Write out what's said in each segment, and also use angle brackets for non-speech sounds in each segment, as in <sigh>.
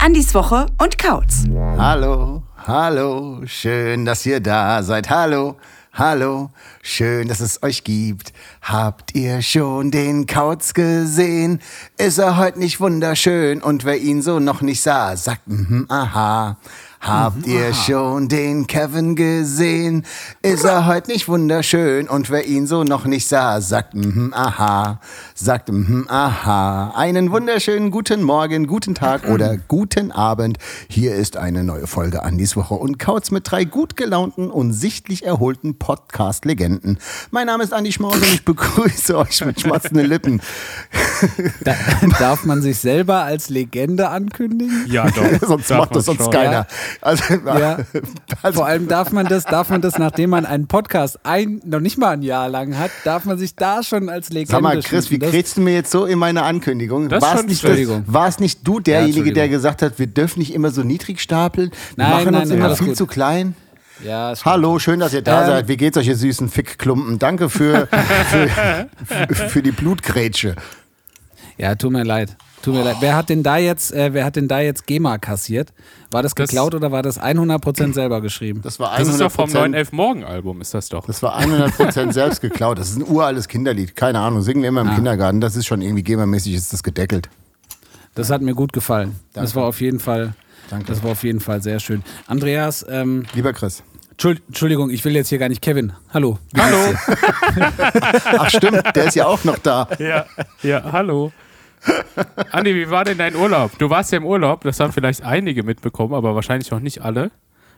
Andis Woche und Kautz. Hallo, hallo, schön, dass ihr da seid. Hallo, hallo, schön, dass es euch gibt. Habt ihr schon den Kautz gesehen? Ist er heute nicht wunderschön? Und wer ihn so noch nicht sah, sagt, mhm, aha. Habt ihr schon den Kevin gesehen? Ist er heute nicht wunderschön? Und wer ihn so noch nicht sah, sagt mhm, aha, sagt mhm, aha. Einen wunderschönen guten Morgen, guten Tag oder <clears throat> guten Abend. Hier ist eine neue Folge Andis Woche und Kautz mit drei gut gelaunten und sichtlich erholten Podcast-Legenden. Mein Name ist Andi Schmaus und ich begrüße euch mit schmatzenden Lippen. <laughs> Da, darf man sich selber als Legende ankündigen? Ja, doch. <laughs> sonst Darf macht das sonst schon. keiner. Also, Ja. <laughs> also Vor allem darf man das, darf man das, nachdem man einen Podcast ein, noch nicht mal ein Jahr lang hat, darf man sich da schon als Legende Sag mal, Chris, wie kriegst du mir jetzt so in meine Ankündigung? Das War es schon- nicht, Entschuldigung. war es nicht du derjenige, Entschuldigung. der gesagt hat, wir dürfen nicht immer so niedrig stapeln? Wir Nein, machen nein, uns nein, immer viel gut. zu klein. Ja. Hallo, schön, dass ihr da Ähm. seid. Wie geht's euch, ihr süßen Fickklumpen? Danke für, für, <laughs> für, für die Blutgrätsche. Ja, tut mir leid. Tut mir leid. Wer hat denn da jetzt, äh, wer hat denn da jetzt GEMA kassiert? War das Das- geklaut oder war das 100% selber geschrieben? Das war Das ist doch 100%, vom 911 Morgen Album, ist das doch. das war 100% selbst geklaut. Das ist ein uraltes Kinderlied. Keine Ahnung, singen wir immer im Ah. Kindergarten. Das ist schon irgendwie GEMA-mäßig, ist das gedeckelt. Das hat mir gut gefallen. Das Danke. war auf jeden Fall, Danke. das war auf jeden Fall sehr schön. Andreas, ähm, Lieber Chris. Entschuld- Entschuldigung, ich will jetzt hier gar nicht Kevin. Hallo. Hallo. Ach stimmt, der ist ja auch noch da. Ja, ja, hallo. Andi, wie war denn dein Urlaub? Du warst ja im Urlaub, das haben vielleicht einige mitbekommen, aber wahrscheinlich noch nicht alle.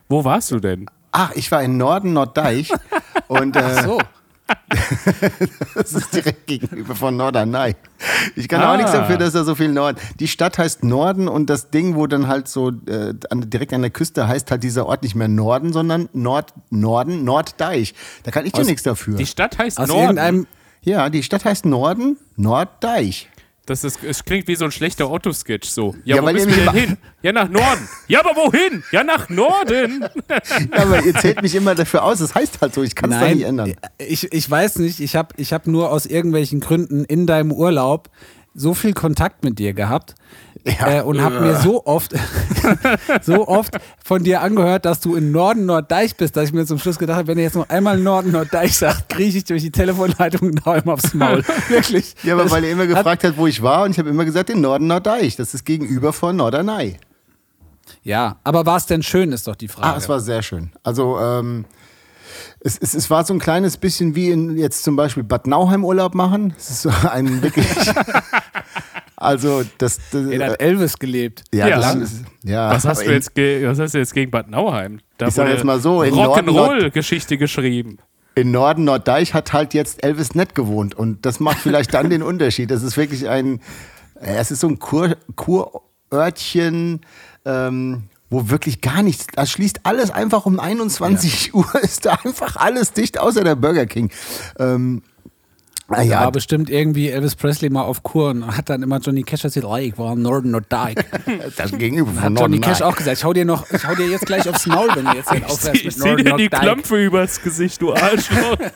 Wo warst du denn? Ach, ich war in Norden Norddeich und äh, So. <laughs> das ist direkt gegenüber von Norderney. Ich kann auch Ah. nichts dafür, dass da so viel Norden. Die Stadt heißt Norden und das Ding, wo dann halt so äh, an, direkt an der Küste heißt halt dieser Ort nicht mehr Norden, sondern Nord Norden Norddeich. Da kann ich dir nichts dafür. Die Stadt heißt Aus Norden. irgendeinem, Ja, die Stadt heißt Norden Norddeich. Das ist, es klingt wie so ein schlechter Otto-Sketch so. Ja, Ja, wo müssen wir denn hin? Ja, nach Norden. Ja, aber wohin? Ja, nach Norden. <laughs> Ja, aber ihr zählt mich immer dafür aus. Das heißt halt so, ich kann es da nicht ändern. Ich, ich weiß nicht, ich habe ich hab nur aus irgendwelchen Gründen in deinem Urlaub so viel Kontakt mit dir gehabt Ja. äh, und habe mir so oft, <laughs> so oft von dir angehört, dass du in Norden Norddeich bist, dass ich mir zum Schluss gedacht habe, wenn er jetzt noch einmal Norden Norddeich sagt, kriege ich durch die Telefonleitung genau immer aufs Maul. <laughs> Wirklich. Ja, aber Das weil er immer hat- gefragt hat, wo ich war und ich habe immer gesagt, in Norden Norddeich. Das ist gegenüber von Norderney. Ja, aber war es denn schön, ist doch die Frage. Ah, es war sehr schön. Also ähm, es, es, es war so ein kleines bisschen wie in jetzt zum Beispiel Bad Nauheim Urlaub machen. Es ist so ein <laughs> wirklich. also das. das er hat Elvis gelebt. ja, Ja. das ist, ja. Was hast, du jetzt ge was hast du jetzt gegen Bad Nauheim? Da Ich sag jetzt mal so, Rock'n'Roll-Geschichte geschrieben. In Norden Norddeich hat halt jetzt Elvis Nett gewohnt und das macht vielleicht dann den Unterschied. Das ist wirklich ein, äh, es ist so ein Kur, Kurörtchen, ähm, wo wirklich gar nichts, da schließt alles einfach um 21 Uhr, <laughs> ist da einfach alles dicht, außer der Burger King. Ähm, na Ja, ja, war bestimmt irgendwie Elvis Presley mal auf Kur und hat dann immer Johnny Cash erzählt, oh, ich war im Norden Norddeich. <laughs> das gegenüber Hat von Johnny Norden. Cash auch gesagt, ich hau dir noch, ich hau dir jetzt gleich aufs Maul, wenn du jetzt nicht aufhörst Ich mit zieh Norden dir die. Klömpfe übers Gesicht, du Arschloch. <laughs>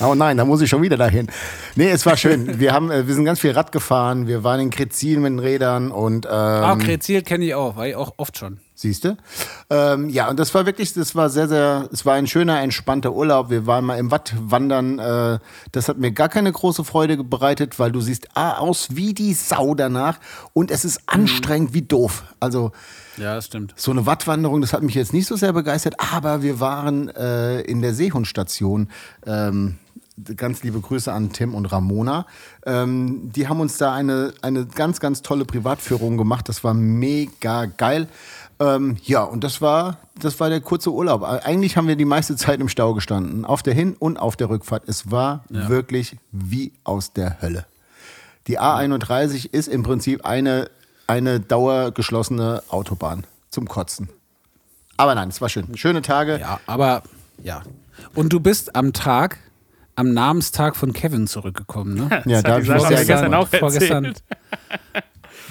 Oh nein, da muss ich schon wieder dahin. Nee, es war schön. Wir, haben, äh, wir sind ganz viel Rad gefahren, wir waren in Krezin mit den Rädern und ähm, Ah, Krezil kenne ich auch, war ich auch oft schon. Siehst du? Ähm, ja, und das war wirklich, das war sehr, sehr, es war ein schöner, entspannter Urlaub. Wir waren mal im Watt wandern. Äh, das hat mir gar keine große Freude bereitet, weil du siehst A, aus wie die Sau danach und es ist anstrengend wie doof. Also Ja, das stimmt. so eine Wattwanderung, das hat mich jetzt nicht so sehr begeistert, aber wir waren äh, in der Seehundstation. Ähm, ganz liebe Grüße an Tim und Ramona. Ähm, die haben uns da eine, eine ganz, ganz tolle Privatführung gemacht. Das war mega geil. Ähm, ja, und das war, das war der kurze Urlaub. Eigentlich haben wir die meiste Zeit im Stau gestanden, auf der Hin- und auf der Rückfahrt. Es war wirklich wie aus der Hölle. Die A31 ist im Prinzip eine, eine dauergeschlossene Autobahn zum Kotzen. Aber nein, es war schön. Schöne Tage. Ja, aber, ja. Und du bist am Tag, am Namenstag von Kevin zurückgekommen, ne? <laughs> Ja, Das da hat hab die ich Sarah sehr mir gestern gerne. auch Vorgestern.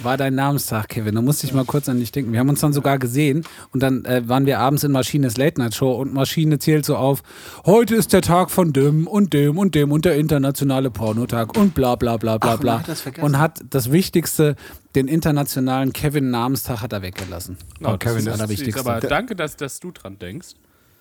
War dein Namenstag, Kevin. Da musste ich mal kurz an dich denken. Wir haben uns dann sogar gesehen und dann äh, waren wir abends in Maschines Late Night Show und Maschine zählt so auf: Heute ist der Tag von dem und dem und dem und der internationale Pornotag und bla bla bla bla Ach, bla. hat das und hat das Wichtigste, den internationalen Kevin-Namenstag, hat er weggelassen. No, das Kevin, ist das das ist Wichtigste. Aber danke, dass, dass du dran denkst.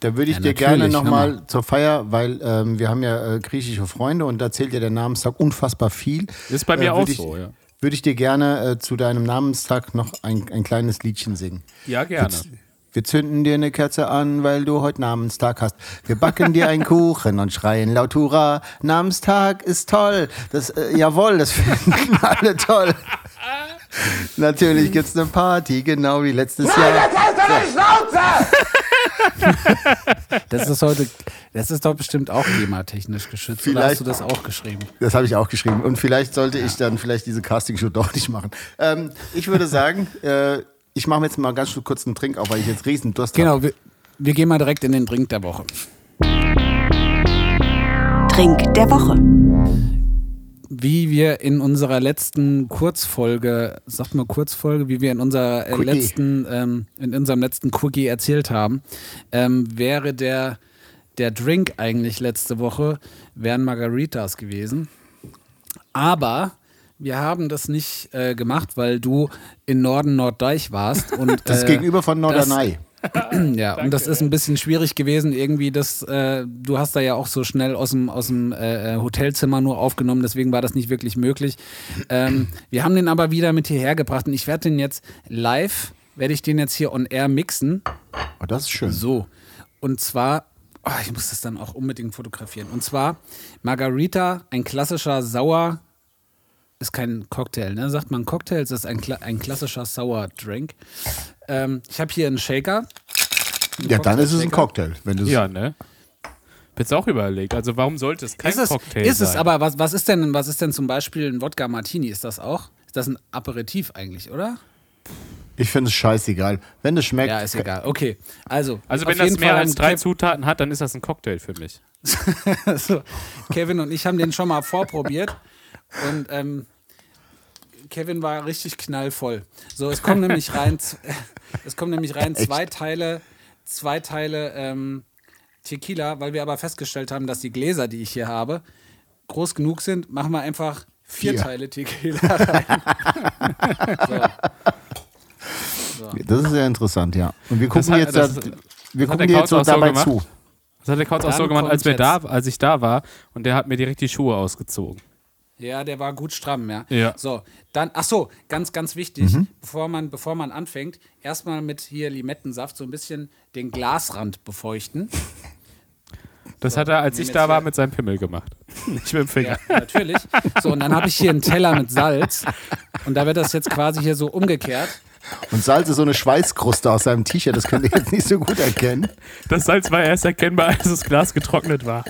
Da würde ich Ja, dir gerne nochmal zur Feier, weil ähm, wir haben ja äh, griechische Freunde und da zählt ja der Namenstag unfassbar viel. Ist bei mir Äh, auch ich, so, ja. Würde ich dir gerne äh, zu deinem Namenstag noch ein, ein kleines Liedchen singen. Ja, gerne. Wir zünden dir eine Kerze an, weil du heute Namenstag hast. Wir backen dir einen Kuchen und schreien laut Hurra. Namenstag ist toll. Das, äh, jawohl, das finden <laughs> alle toll. Natürlich gibt's eine Party, genau wie letztes Jahr. Das ist heute, das ist doch bestimmt auch GEMA-technisch geschützt. Oder hast Vielleicht- du das auch geschrieben? Das habe ich auch geschrieben. Und vielleicht sollte ich dann vielleicht diese Castingshow doch nicht machen. Ähm, ich würde sagen, <laughs> äh, ich mache mir jetzt mal ganz kurz einen Trink auf, weil ich jetzt riesen Durst habe. Genau, wir, wir gehen mal direkt in den Drink der Woche. Trink der Woche. Wie wir in unserer letzten Kurzfolge, sagt mal Kurzfolge, wie wir in unserer äh, Quickie. letzten, ähm, in unserem letzten Quickie erzählt haben, ähm, wäre der, der Drink eigentlich letzte Woche, wären Margaritas gewesen. Aber wir haben das nicht äh, gemacht, weil du in Norden Norddeich warst. Und, <laughs> Das ist äh, gegenüber von Norderney. <clears throat> ja, und das ist ein bisschen schwierig gewesen, irgendwie das, äh, du hast da ja auch so schnell aus dem, aus dem äh, Hotelzimmer nur aufgenommen, deswegen war das nicht wirklich möglich. Ähm, wir haben den aber wieder mit hierher gebracht und ich werde den jetzt live, werde ich den jetzt hier on air mixen. Oh, das ist schön. So. Und zwar, oh, ich muss das dann auch unbedingt fotografieren. Und zwar Margarita, ein klassischer Sauer, ist kein Cocktail, ne? Sagt man Cocktail, ist das ein, Kla ein klassischer Sour Drink. Ähm, ich habe hier einen Shaker. Ja, dann ist es ein. Cocktail. Wenn du's- Ja, ne? Jetzt auch überlegt. Also warum sollte es kein Ist es, Cocktail ist sein? es aber, was, was ist denn, was ist denn zum Beispiel ein Wodka Martini? Ist das auch? Ist das ein Aperitif eigentlich, oder? Ich finde es scheißegal. Wenn es schmeckt. Ja, ist egal. Okay, also. also wenn das mehr Fall als drei Kev- Zutaten hat, dann ist das ein Cocktail für mich. <laughs> so, Kevin und ich haben den schon mal vorprobiert und ähm, Kevin war richtig knallvoll. So, es kommen nämlich rein, <laughs> es kommen nämlich rein zwei Teile, zwei Teile ähm, Tequila, weil wir aber festgestellt haben, dass die Gläser, die ich hier habe, groß genug sind, machen wir einfach vier, Vier. Teile Tequila rein. <laughs> Das ist sehr interessant, ja. Und wir gucken hat- jetzt, das- da, das wir gucken jetzt so auch so dabei gemacht. zu. Das hat der Kauz auch so gemacht, als, wir da, als ich da war und der hat mir direkt die Schuhe ausgezogen. Ja, der war gut stramm, ja. Ja. So, dann, ach so, ganz, ganz wichtig, Mhm. bevor, man, bevor man anfängt, erstmal mit hier Limettensaft so ein bisschen den Glasrand befeuchten. Das hat er, als ich da war, mit seinem Pimmel gemacht. <laughs> Nicht mit dem Finger. Ja, natürlich. So, und dann habe ich hier einen Teller mit Salz. Und da wird das jetzt quasi hier so umgekehrt. Und Salz ist so eine Schweißkruste aus seinem T-Shirt. Das könnt ihr jetzt nicht so gut erkennen. Das Salz war erst erkennbar, als das Glas getrocknet war.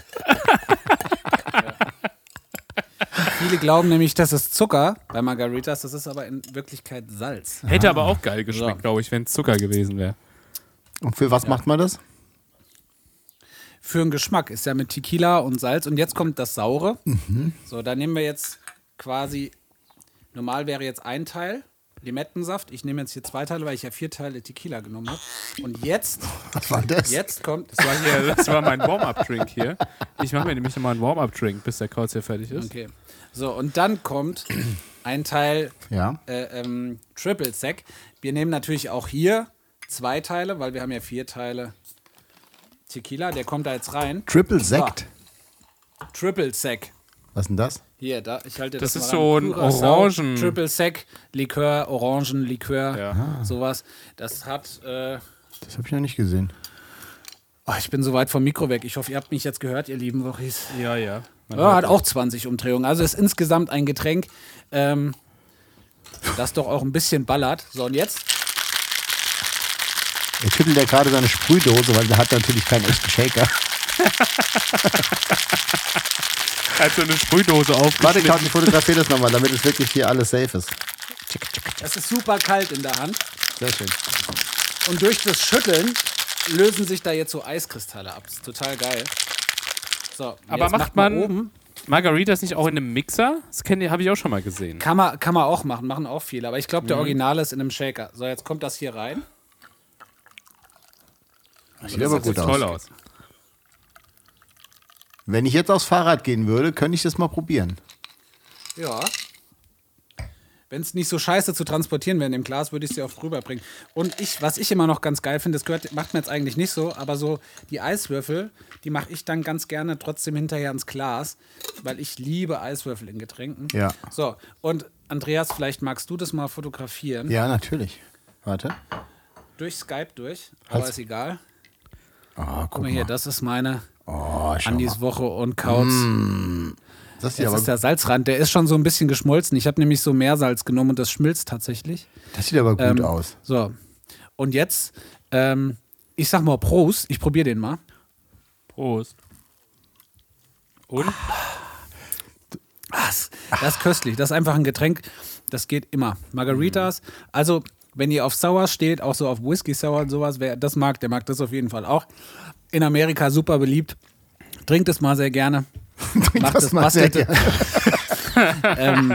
Viele glauben nämlich, das ist Zucker bei Margaritas, das ist aber in Wirklichkeit Salz. Hätte aber auch geil geschmeckt, So. glaube ich, wenn es Zucker gewesen wäre. Und für was macht man das? Für den Geschmack ist ja mit Tequila und Salz. Und jetzt kommt das Saure. So, da nehmen wir jetzt quasi, normal wäre jetzt ein Teil Limettensaft. Ich nehme jetzt hier zwei Teile, weil ich ja vier Teile Tequila genommen habe. Und jetzt, <laughs> Was war das? jetzt kommt, Das war, hier, das war mein Warm-Up-Drink hier. Ich mache mir nämlich nochmal einen Warm-Up-Drink, bis der Kauz hier fertig ist. okay. So, und dann kommt <clears throat> ein Teil Ja. äh, ähm, Triple Sec. Wir nehmen natürlich auch hier zwei Teile, weil wir haben ja vier Teile Tequila. Der kommt da jetzt rein. Triple Sekt. Triple Sec. Was ist denn das? Hier, da, ich halte Das das, ist mal so ein Orangen- Triple Sec, Likör, Orangenlikör, Ja. sowas. Das hat. Äh, Das habe ich noch nicht gesehen. oh, ich bin so weit vom Mikro weg. Ich hoffe, ihr habt mich jetzt gehört, ihr lieben Wochis. Ja, ja. Man Ja, hat auch 20 Umdrehungen. Also ist insgesamt ein Getränk, ähm, das doch auch ein bisschen ballert. So, und jetzt? Er schüttelt ja gerade seine Sprühdose, weil er hat natürlich keinen echten Shaker. <laughs> Hat so eine Sprühdose Warte, aufgeschnitten. Kaut, ich fotografiere das nochmal, damit es wirklich hier alles safe ist. Es ist super kalt in der Hand. Sehr schön. Und durch das Schütteln lösen sich da jetzt so Eiskristalle ab. Das ist total geil. So, Aber jetzt macht man man- oben. Margaritas nicht auch in einem Mixer? Das habe ich auch schon mal gesehen. Kann man, kann man auch machen, machen auch viele. Aber ich glaube, Mhm. der Original ist in einem Shaker. So, jetzt kommt das hier rein. Sieht aber gut Sieht aus. toll aus. Wenn ich jetzt aufs Fahrrad gehen würde, könnte ich das mal probieren. Ja. Wenn es nicht so scheiße zu transportieren wäre in dem Glas, würde ich es dir auch rüberbringen. Und ich, was ich immer noch ganz geil finde, das gehört, macht mir jetzt eigentlich nicht so, aber so die Eiswürfel, die mache ich dann ganz gerne trotzdem hinterher ins Glas, weil ich liebe Eiswürfel in Getränken. Ja. So, und Andreas, vielleicht magst du das mal fotografieren. Ja, natürlich. Warte. Durch Skype durch, aber Halt. ist egal. Oh, Guck guck mal hier, das ist meine Oh, Andis mal. Woche und Kauz. Das sieht, Jetzt aber, ist der Salzrand, der ist schon so ein bisschen geschmolzen. Ich habe nämlich so Meersalz genommen und das schmilzt tatsächlich. das sieht aber gut Ähm, aus. So. Und jetzt, ähm, ich sag mal Prost, ich probiere den mal. Prost. Und? Das, das ist köstlich. Das ist einfach ein Getränk, das geht immer. Margaritas, also wenn ihr auf Sour steht, auch so auf Whisky Sour und sowas, wer das mag, der mag das auf jeden Fall auch. In Amerika super beliebt. Trinkt es mal sehr gerne. <laughs> Macht das es, mal sehr bastelt, <laughs> ähm,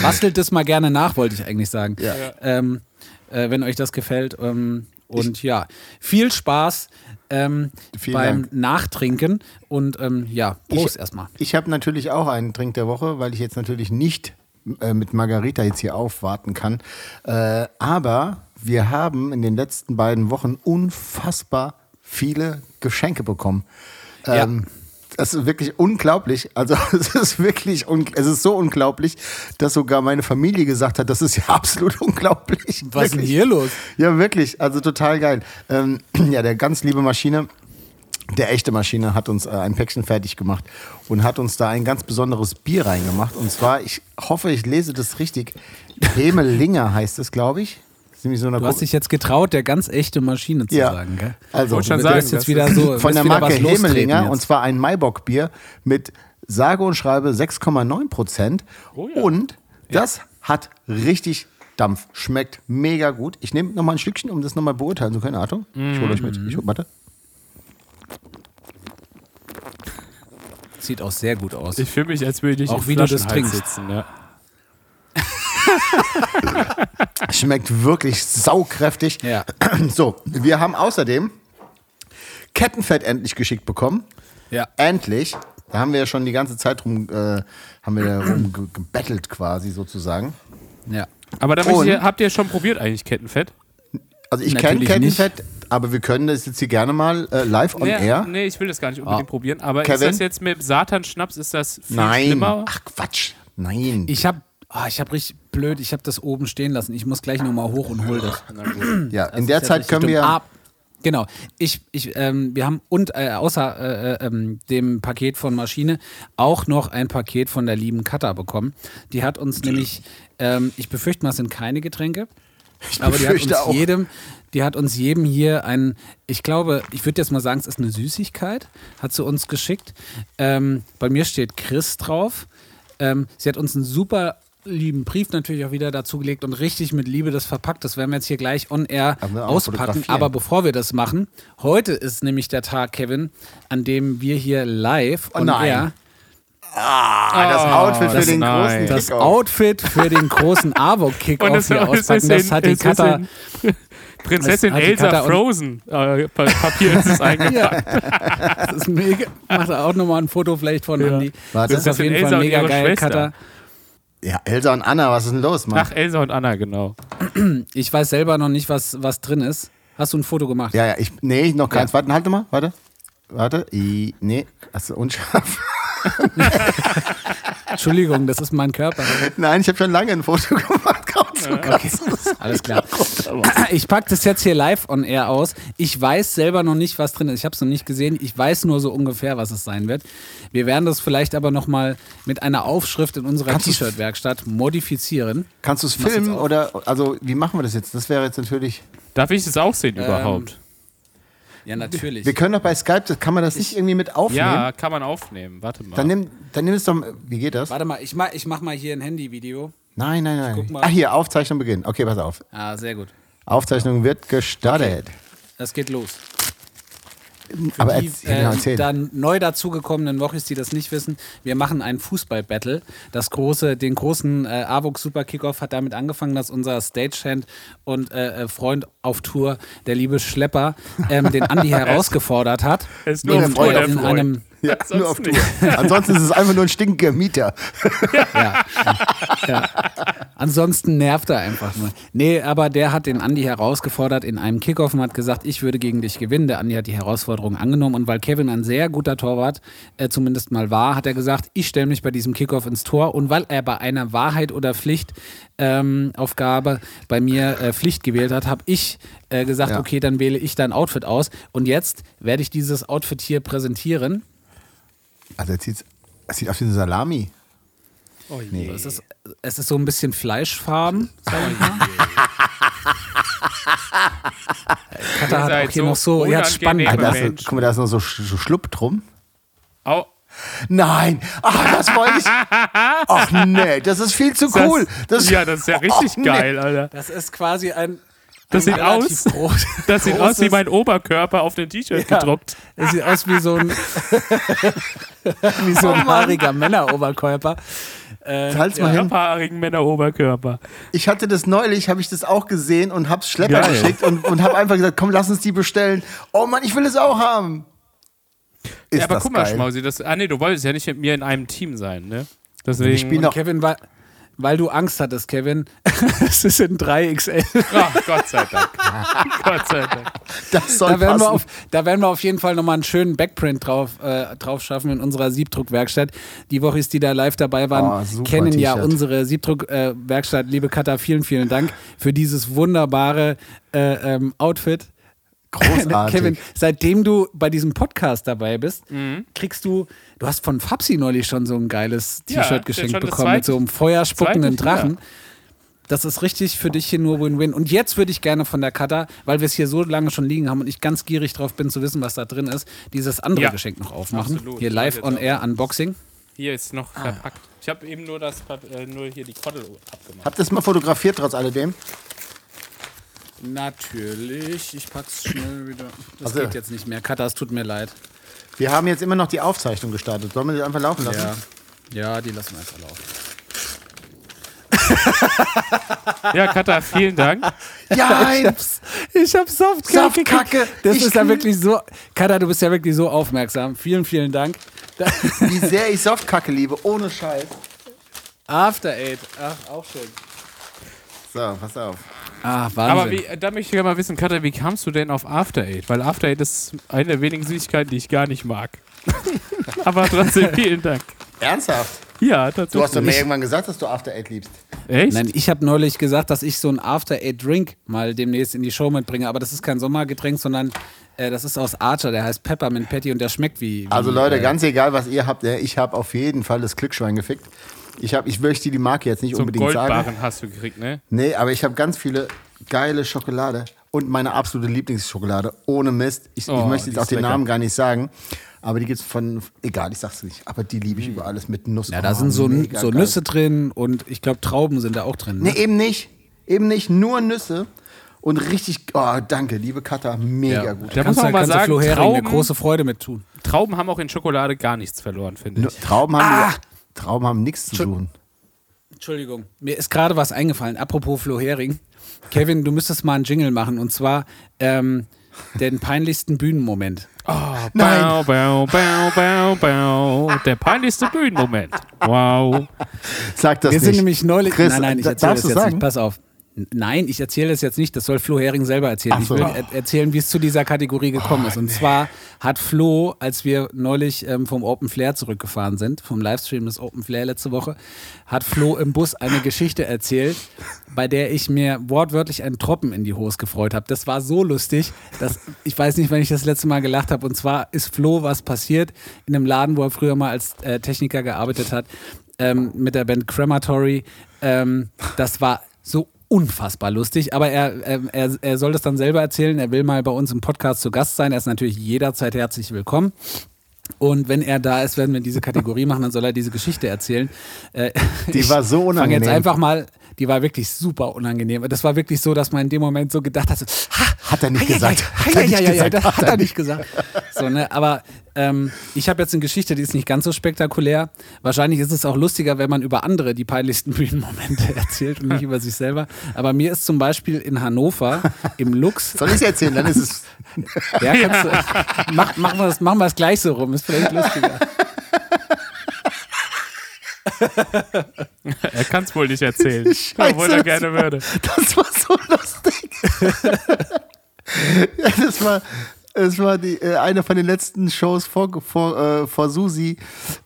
bastelt es mal gerne nach, wollte ich eigentlich sagen. Ja. Ähm, äh, wenn euch das gefällt. Ähm, und ja, viel Spaß ähm, beim Dank. Nachtrinken. Und ähm, ja, Prost Ich- erstmal. Ich habe natürlich auch einen Trink der Woche, weil ich jetzt natürlich nicht äh, mit Margarita jetzt hier aufwarten kann. Äh, aber wir haben in den letzten beiden Wochen unfassbar viele Geschenke bekommen. Ja. Ähm, Das ist wirklich unglaublich. Also <laughs> es ist wirklich, es ist so unglaublich, dass sogar meine Familie gesagt hat, das ist ja <laughs> absolut unglaublich. Was ist denn hier los? Ja, wirklich. Also total geil. Ähm, <clears throat> ja, der ganz liebe Maschine, der echte Maschine, hat uns äh, ein Päckchen fertig gemacht und hat uns da ein ganz besonderes Bier reingemacht. Und zwar, ich hoffe, ich lese das richtig. <laughs> Hemelinger heißt es, glaube ich. So eine Du hast dich jetzt getraut, der ganz echte Maschine zu ja. sagen, gell? Also Wollte schon sagen, das jetzt wieder so <laughs> von der Marke Hemelinger und zwar ein Maibock-Bier mit sage und schreibe 6,9 Prozent. Oh ja. Und das hat richtig Dampf. Schmeckt mega gut. Ich nehme nochmal ein Stückchen, um das nochmal beurteilen zu können. Achtung, ich hole euch mit. Ich hol, warte. Sieht auch sehr gut aus. Ich fühle mich, als würde ich Auch wie du das trinkst. sitzen. Ja. <laughs> Schmeckt wirklich saukräftig. Ja. So, wir haben außerdem Kettenfett endlich geschickt bekommen. Ja. Endlich. Da haben wir ja schon die ganze Zeit rum, äh, haben wir da rum ge gebettelt quasi sozusagen. ja. Aber da habt ihr schon probiert eigentlich Kettenfett? Also ich kenne. Kettenfett, aber wir können das jetzt hier gerne mal äh, live on nee, air. nee, ich will das gar nicht unbedingt Ah. probieren. Aber ist Kevin? das jetzt mit Satan-Schnaps, ist das viel Nein. schlimmer? Ach Quatsch. Nein. Ich habe ich hab richtig blöd, ich habe das oben stehen lassen. Ich muss gleich nochmal hoch und hol das. <laughs> ja, Das in der Zeit können dumm. wir. Ah, genau. Ich, ich, ähm, wir haben und äh, außer äh, äh, ähm, dem Paket von Maschine auch noch ein Paket von der lieben Katha bekommen. Die hat uns nämlich, ähm, ich befürchte mal, es sind keine Getränke. Aber die hat uns befürchte auch. jedem, die hat uns jedem hier ein, ich glaube, ich würde jetzt mal sagen, es ist eine Süßigkeit, hat sie uns geschickt. Ähm, bei mir steht Chris drauf. Ähm, sie hat uns einen super lieben Brief natürlich auch wieder dazu gelegt und richtig mit Liebe das verpackt. Das werden wir jetzt hier gleich on air Aber auspacken. Aber bevor wir das machen, heute ist nämlich der Tag, Kevin, an dem wir hier live on nein. air Ah, das Outfit für das- den nein. großen das Kickoff. Outfit für den großen <laughs> es, hier auspacken. ist Das hat die in <laughs> Prinzessin Das Elsa Frozen äh, Pa- Papier ist es <laughs> eingepackt. Das ist mega. Macht auch nochmal ein Foto vielleicht von Ja. Andy. Warte. Das ist auf Das jeden Elsa Fall mega geil, Schwester. Katha. Ja, Elsa und Anna, was ist denn los, Mann? Ach, Elsa und Anna, genau. Ich weiß selber noch nicht, was, was drin ist. Hast du ein Foto gemacht? Ja, ja, ich. Nee, noch keins. Ja. Warte, halte mal, warte. Warte. I, nee, hast du unscharf. <laughs> Entschuldigung, das ist mein Körper. Nein, ich habe schon lange ein Foto gemacht. <laughs> Okay, <laughs> alles klar. Ich packe das jetzt hier live on air aus. Ich weiß selber noch nicht, was drin ist. Ich habe es noch nicht gesehen. Ich weiß nur so ungefähr, was es sein wird. Wir werden das vielleicht aber noch mal mit einer Aufschrift in unserer T-Shirt-Werkstatt modifizieren. Kannst du es filmen oder, also, wie machen wir das jetzt? Das wäre jetzt natürlich. Darf ich das auch sehen Ähm, überhaupt? Ja, natürlich. Wir können doch bei Skype, das, kann man das nicht irgendwie mit aufnehmen? Ja, kann man aufnehmen. Warte mal. Dann nimm, dann nimm es doch. Wie geht das? Warte mal, ich mach, ich mach mal hier ein Handy-Video. Nein, nein, guck nein. mal. Ach, hier, Aufzeichnung beginnen. Okay, pass auf. Ah, sehr gut. Aufzeichnung wird gestartet. Das geht los. Aber die erzähl, genau, äh, erzähl. dann neu dazugekommenen Wochis, die das nicht wissen, wir machen ein Fußball-Battle. Das große, den großen äh, AWOX Super Kickoff hat damit angefangen, dass unser Stagehand und äh, äh, Freund auf Tour, der liebe Schlepper, ähm, den Andi <laughs> herausgefordert hat. Er ist nur Freund, äh, in Freund. einem ja, <laughs> Ansonsten nur auf Tour. nicht. Ansonsten ist es einfach nur ein stinkiger Mieter. ja. ja. Ansonsten nervt er einfach nur. Nee, aber der hat den Andi herausgefordert in einem Kickoff und hat gesagt, ich würde gegen dich gewinnen. Der Andi hat die Herausforderung angenommen und weil Kevin ein sehr guter Torwart äh, zumindest mal war, hat er gesagt, ich stelle mich bei diesem Kickoff ins Tor und weil er bei einer Wahrheit oder Pflicht ähm, Aufgabe bei mir äh, Pflicht gewählt hat, habe ich äh, gesagt, Ja. okay, dann wähle ich dein Outfit aus und jetzt werde ich dieses Outfit hier präsentieren. Also zieht, es sieht aus wie eine Salami. Oh Nee. Es ist, es ist so ein bisschen Fleischfarben, sag ich mal. <laughs> Katha hat auch hier so noch so, ja, spannend. Ah, da ist, guck mal, da ist noch so, so Schlupp drum. Au. Nein, ach, das wollte ich. <laughs> Ach nee, das ist viel zu cool. Das, ja, das ist ja <laughs> richtig nee. geil, Alter. Das ist quasi ein. Das sieht aus- groß- <laughs> Das sieht aus wie mein Oberkörper auf dem T-Shirt Ja. gedruckt. Das sieht aus wie so ein, <laughs> wie so ein haariger Männeroberkörper. Äh, Halt's mal hin. Haarigen Männeroberkörper. Ich hatte das neulich, habe ich das auch gesehen und hab's Schlepper Geil. geschickt und, und habe einfach gesagt, komm, lass uns die bestellen. Oh Mann, ich will es auch haben. Ist Ja, aber das guck mal, geil. Schmausi, das, ah nee, du wolltest ja nicht mit mir in einem Team sein, ne? Deswegen. Ich bin doch- Kevin, weil, weil du Angst hattest, Kevin, <laughs> es ist in 3XL. Ach, Gott sei Dank. <laughs> Gott sei Dank. Das soll Da werden, wir passen. auf, da werden wir auf jeden Fall nochmal einen schönen Backprint drauf, äh, drauf schaffen in unserer Siebdruckwerkstatt. Die Woche, die da live dabei waren, Oh, kennen ja unsere Siebdruckwerkstatt. Liebe Katha, vielen, vielen Dank für dieses wunderbare äh, ähm, Outfit. Großartig. <laughs> Kevin, seitdem du bei diesem Podcast dabei bist, Mhm. kriegst du, du hast von Fabsi neulich schon so ein geiles Ja, T-Shirt ist geschenkt bekommen mit zweite- so einem feuerspuckenden Drachen. Das ist richtig für dich hier nur Win-Win. Und jetzt würde ich gerne von der Kata, weil wir es hier so lange schon liegen haben und ich ganz gierig drauf bin zu wissen, was da drin ist, dieses andere Ja, Geschenk noch aufmachen. absolut. Hier live on air Unboxing. Hier ist noch verpackt. Ich habe eben nur das äh, nur hier die Kottel abgemacht. Habt ihr das mal fotografiert, trotz alledem? Natürlich, ich pack's schnell wieder. Das Also- geht jetzt nicht mehr. Kata, es tut mir leid. Wir haben jetzt immer noch die Aufzeichnung gestartet. Sollen wir die einfach laufen lassen? Ja. Ja, die lassen wir einfach laufen. <laughs> Ja, Katha, vielen Dank. <laughs> Ja, Ich hab's, ich hab Softkacke. Softkacke. Das Ich ist ja wirklich so. Kata, du bist ja wirklich so aufmerksam. Vielen, vielen Dank. wie <laughs> sehr ich Softkacke liebe, ohne Scheiß. After Eight. Ach, auch schön. So, pass auf. Ah, Wahnsinn. Aber wie, da möchte ich gerne mal wissen, Katha, wie kamst du denn auf After Eight? Weil After Eight ist eine der wenigen Süßigkeiten, die ich gar nicht mag. <laughs> Aber trotzdem vielen Dank. Ernsthaft? Ja, tatsächlich. Du hast doch mir irgendwann gesagt, dass du After Eight liebst. Echt? Nein, ich habe neulich gesagt, dass ich so ein After Eight Drink mal demnächst in die Show mitbringe. Aber das ist kein Sommergetränk, sondern äh, das ist aus Archer. Der heißt Peppermint Patty und der schmeckt wie. wie Also Leute, äh, ganz egal, was ihr habt, ja, ich habe auf jeden Fall das Glücksschwein gefickt. Ich, hab, ich möchte die Marke jetzt nicht so unbedingt sagen. Goldbarren hast du gekriegt, ne? Nee, aber ich habe ganz viele geile Schokolade und meine absolute Lieblingsschokolade. Ohne Mist. Ich, ich Oh, möchte die jetzt auch den lecker. Namen gar nicht sagen. Aber die gibt's von, egal, ich sag's nicht. Aber die liebe ich über alles mit Nuss. Hm. Ja, da sind so, so. Nüsse drin und ich glaube Trauben sind da auch drin. Ne? Nee, eben nicht. Eben nicht. Nur Nüsse. Und richtig, oh, danke, liebe Katha, mega ja. gut. Da muss man mal sagen, Flo Hering eine Trauben- große Freude mit tun. Trauben haben auch in Schokolade gar nichts verloren, finde ich. Trauben haben, Ah! Trauben haben nichts zu tun. Entschuldigung, mir ist gerade was eingefallen. Apropos Flo Hering. <laughs> Kevin, du müsstest mal einen Jingle machen und zwar ähm, den peinlichsten Bühnenmoment. Nein. Bau, bau, bau, bau, bau. Der peinlichste Bühnenmoment. Wow. Sag das Wir nicht. sind nämlich neulich. Chris, nein, nein, ich erzähle das jetzt sagen? nicht. Pass auf. Nein, ich erzähle das jetzt nicht. Das soll Flo Hering selber erzählen. So. Ich will er erzählen, wie es zu dieser Kategorie gekommen ist. Und zwar hat Flo, als wir neulich ähm, vom Open Flair zurückgefahren sind, vom Livestream des Open Flair letzte Woche, hat Flo im Bus eine Geschichte erzählt, bei der ich mir wortwörtlich einen Tropfen in die Hose gefreut habe. Das war so lustig, dass ich weiß nicht, wann ich das letzte Mal gelacht habe. Und zwar ist Flo was passiert in einem Laden, wo er früher mal als äh, Techniker gearbeitet hat, ähm, mit der Band Crematory. Ähm, das war so unfassbar lustig, aber er, ähm, er, er soll das dann selber erzählen. Er will mal bei uns im Podcast zu Gast sein. Er ist natürlich jederzeit herzlich willkommen. Und wenn er da ist, werden wir diese Kategorie machen, dann soll er diese Geschichte erzählen. Äh, Die war so Fang unangenehm. jetzt einfach mal die war wirklich super unangenehm. Das war wirklich so, dass man in dem Moment so gedacht hat, so, ha, Hat er nicht gesagt. Ja, ja, ja, das hat er nicht gesagt. So, ne, aber ähm, ich habe jetzt eine Geschichte, die ist nicht ganz so spektakulär. Wahrscheinlich ist es auch lustiger, wenn man über andere die peinlichsten <laughs> Bühnenmomente erzählt und nicht über sich selber. Aber mir ist zum Beispiel in Hannover im Lux <laughs> Soll ich es erzählen? Dann ist es. <laughs> ja, kannst du, mach, machen, wir das, machen wir es gleich so rum, ist vielleicht lustiger. <laughs> Er kann es wohl nicht erzählen, <laughs> Scheiße, obwohl er gerne war- würde. Das war so lustig. <laughs> ja, das war, das war die, äh, eine von den letzten Shows vor, vor, äh, vor Susi.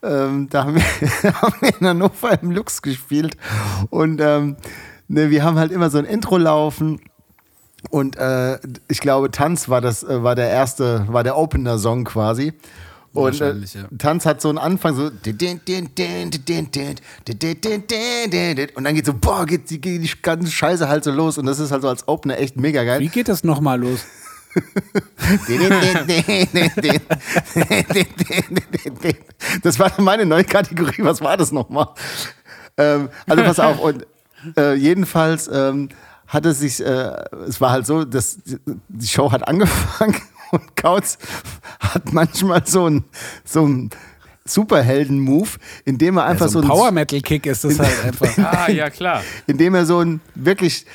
Ähm, da haben wir, haben wir in Hannover im Lux gespielt. Und ähm, ne, wir haben halt immer so ein Intro laufen. Und äh, ich glaube, Tanz war das, äh, war der erste, war der Opener-Song quasi. Und äh, ja. Tanz hat so einen Anfang, so und dann geht so, boah, geht die, geht die ganze Scheiße halt so los und das ist halt so als Opener echt mega geil. Wie geht das nochmal los? Das war meine neue Kategorie. Was war das nochmal? Ähm, also pass auf. Und äh, jedenfalls ähm, hat es sich, äh, es war halt so, dass die Show hat angefangen und Kautz hat manchmal so ein so ein Superhelden-Move, indem er einfach so ein so, Power Metal Kick ist das halt <laughs> einfach. Ah, ja, klar. indem er so einen wirklich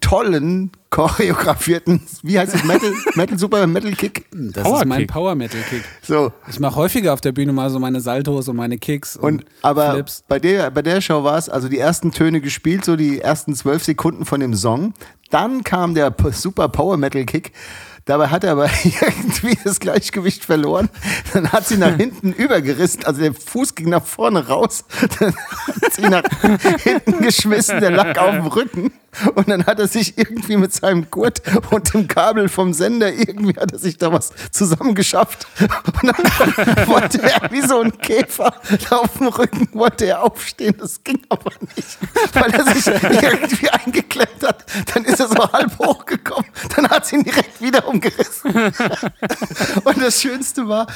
tollen choreografierten, wie heißt es, Metal, Metal Super Metal Kick. Das Power ist mein Kick. Power Metal Kick. So, Ich mache häufiger auf der Bühne mal so meine Saltos und meine Kicks und, Und aber Flips. bei der, bei der Show war es, also die ersten Töne gespielt, so die ersten zwölf Sekunden von dem Song. Dann kam der Super Power Metal Kick. Dabei hat er aber <laughs> irgendwie das Gleichgewicht verloren. Dann hat sie nach <laughs> hinten übergerissen, also der Fuß ging nach vorne raus. Dann hat sie nach hinten geschmissen, der lag auf dem Rücken. Und dann hat er sich irgendwie mit seinem Gurt und dem Kabel vom Sender, irgendwie hat er sich da was zusammengeschafft. Und dann <laughs> wollte er wie so ein Käfer auf dem Rücken, wollte er aufstehen. Das ging aber nicht, weil er sich irgendwie eingeklemmt hat. Dann ist er so halb hochgekommen. Dann hat sie ihn direkt wieder umgerissen. <laughs> Und das Schönste war,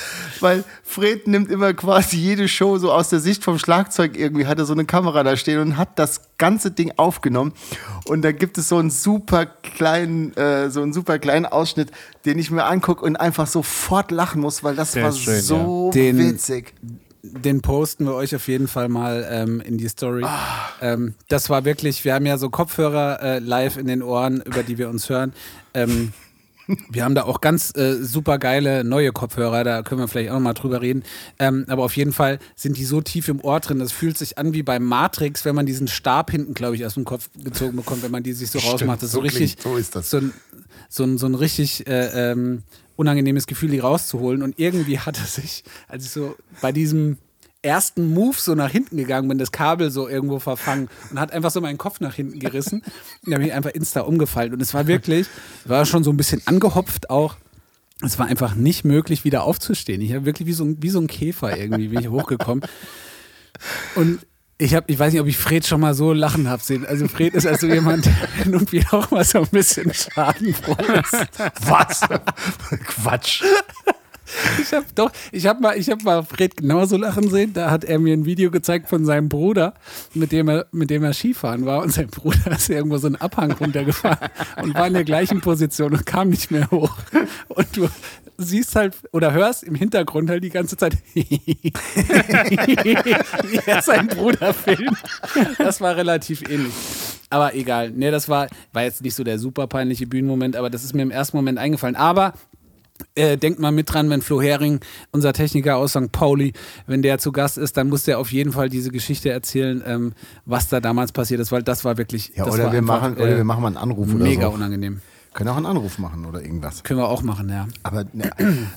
weil Fred nimmt immer quasi jede Show so aus der Sicht vom Schlagzeug irgendwie, hat er so eine Kamera da stehen und hat das ganze Ding aufgenommen. Und da gibt es so einen super kleinen, äh, so einen super kleinen Ausschnitt, den ich mir angucke und einfach sofort lachen muss, weil das Der war schön, so Den- witzig. Den posten wir euch auf jeden Fall mal ähm, in die Story. Ah. Ähm, das war wirklich, wir haben ja so Kopfhörer äh, live in den Ohren, über die wir uns hören. Ähm, wir haben da auch ganz äh, super geile neue Kopfhörer, da können wir vielleicht auch noch mal drüber reden. Ähm, aber auf jeden Fall sind die so tief im Ohr drin, das fühlt sich an wie beim Matrix, wenn man diesen Stab hinten, glaube ich, aus dem Kopf gezogen bekommt, wenn man die sich so <laughs> Stimmt, rausmacht. Das so so richtig, klingt- so ist das. So ein, so ein, so ein richtig äh, ähm, unangenehmes Gefühl, die rauszuholen. Und irgendwie hat er sich, als ich so bei diesem ersten Move so nach hinten gegangen bin, das Kabel so irgendwo verfangen und hat einfach so meinen Kopf nach hinten gerissen. Da bin ich einfach insta umgefallen. Und es war wirklich, war schon so ein bisschen angehopft auch. Es war einfach nicht möglich, wieder aufzustehen. Ich habe wirklich wie so, ein, wie so ein Käfer irgendwie bin ich hochgekommen. Und ich, hab, ich weiß nicht, ob ich Fred schon mal so lachen habe sehen. Also Fred ist also jemand, der <laughs> wieder auch mal so ein bisschen schadenfroh ist. Was? Quatsch. <laughs> Ich habe doch, ich habe mal, ich habe mal Fred genauso lachen sehen. Da hat er mir ein Video gezeigt von seinem Bruder, mit dem er, mit dem er Skifahren war. Und sein Bruder <laughs> ist irgendwo so einen Abhang runtergefahren <laughs> und war in der gleichen Position und kam nicht mehr hoch. Und du siehst halt oder hörst im Hintergrund halt die ganze Zeit, wie er seinen Bruder filmt. Das war relativ ähnlich. Aber egal. Nee, das war, war jetzt nicht so der super peinliche Bühnenmoment, aber das ist mir im ersten Moment eingefallen. Aber äh, denkt mal mit dran, wenn Flo Hering, unser Techniker aus St. Pauli, wenn der zu Gast ist, dann muss der auf jeden Fall diese Geschichte erzählen, ähm, was da damals passiert ist, weil das war wirklich. Ja, das oder war wir, einfach, machen, äh, oder wir machen mal einen Anruf oder mega so. unangenehm. Können auch einen Anruf machen oder irgendwas. Können wir auch machen, ja. Aber ne,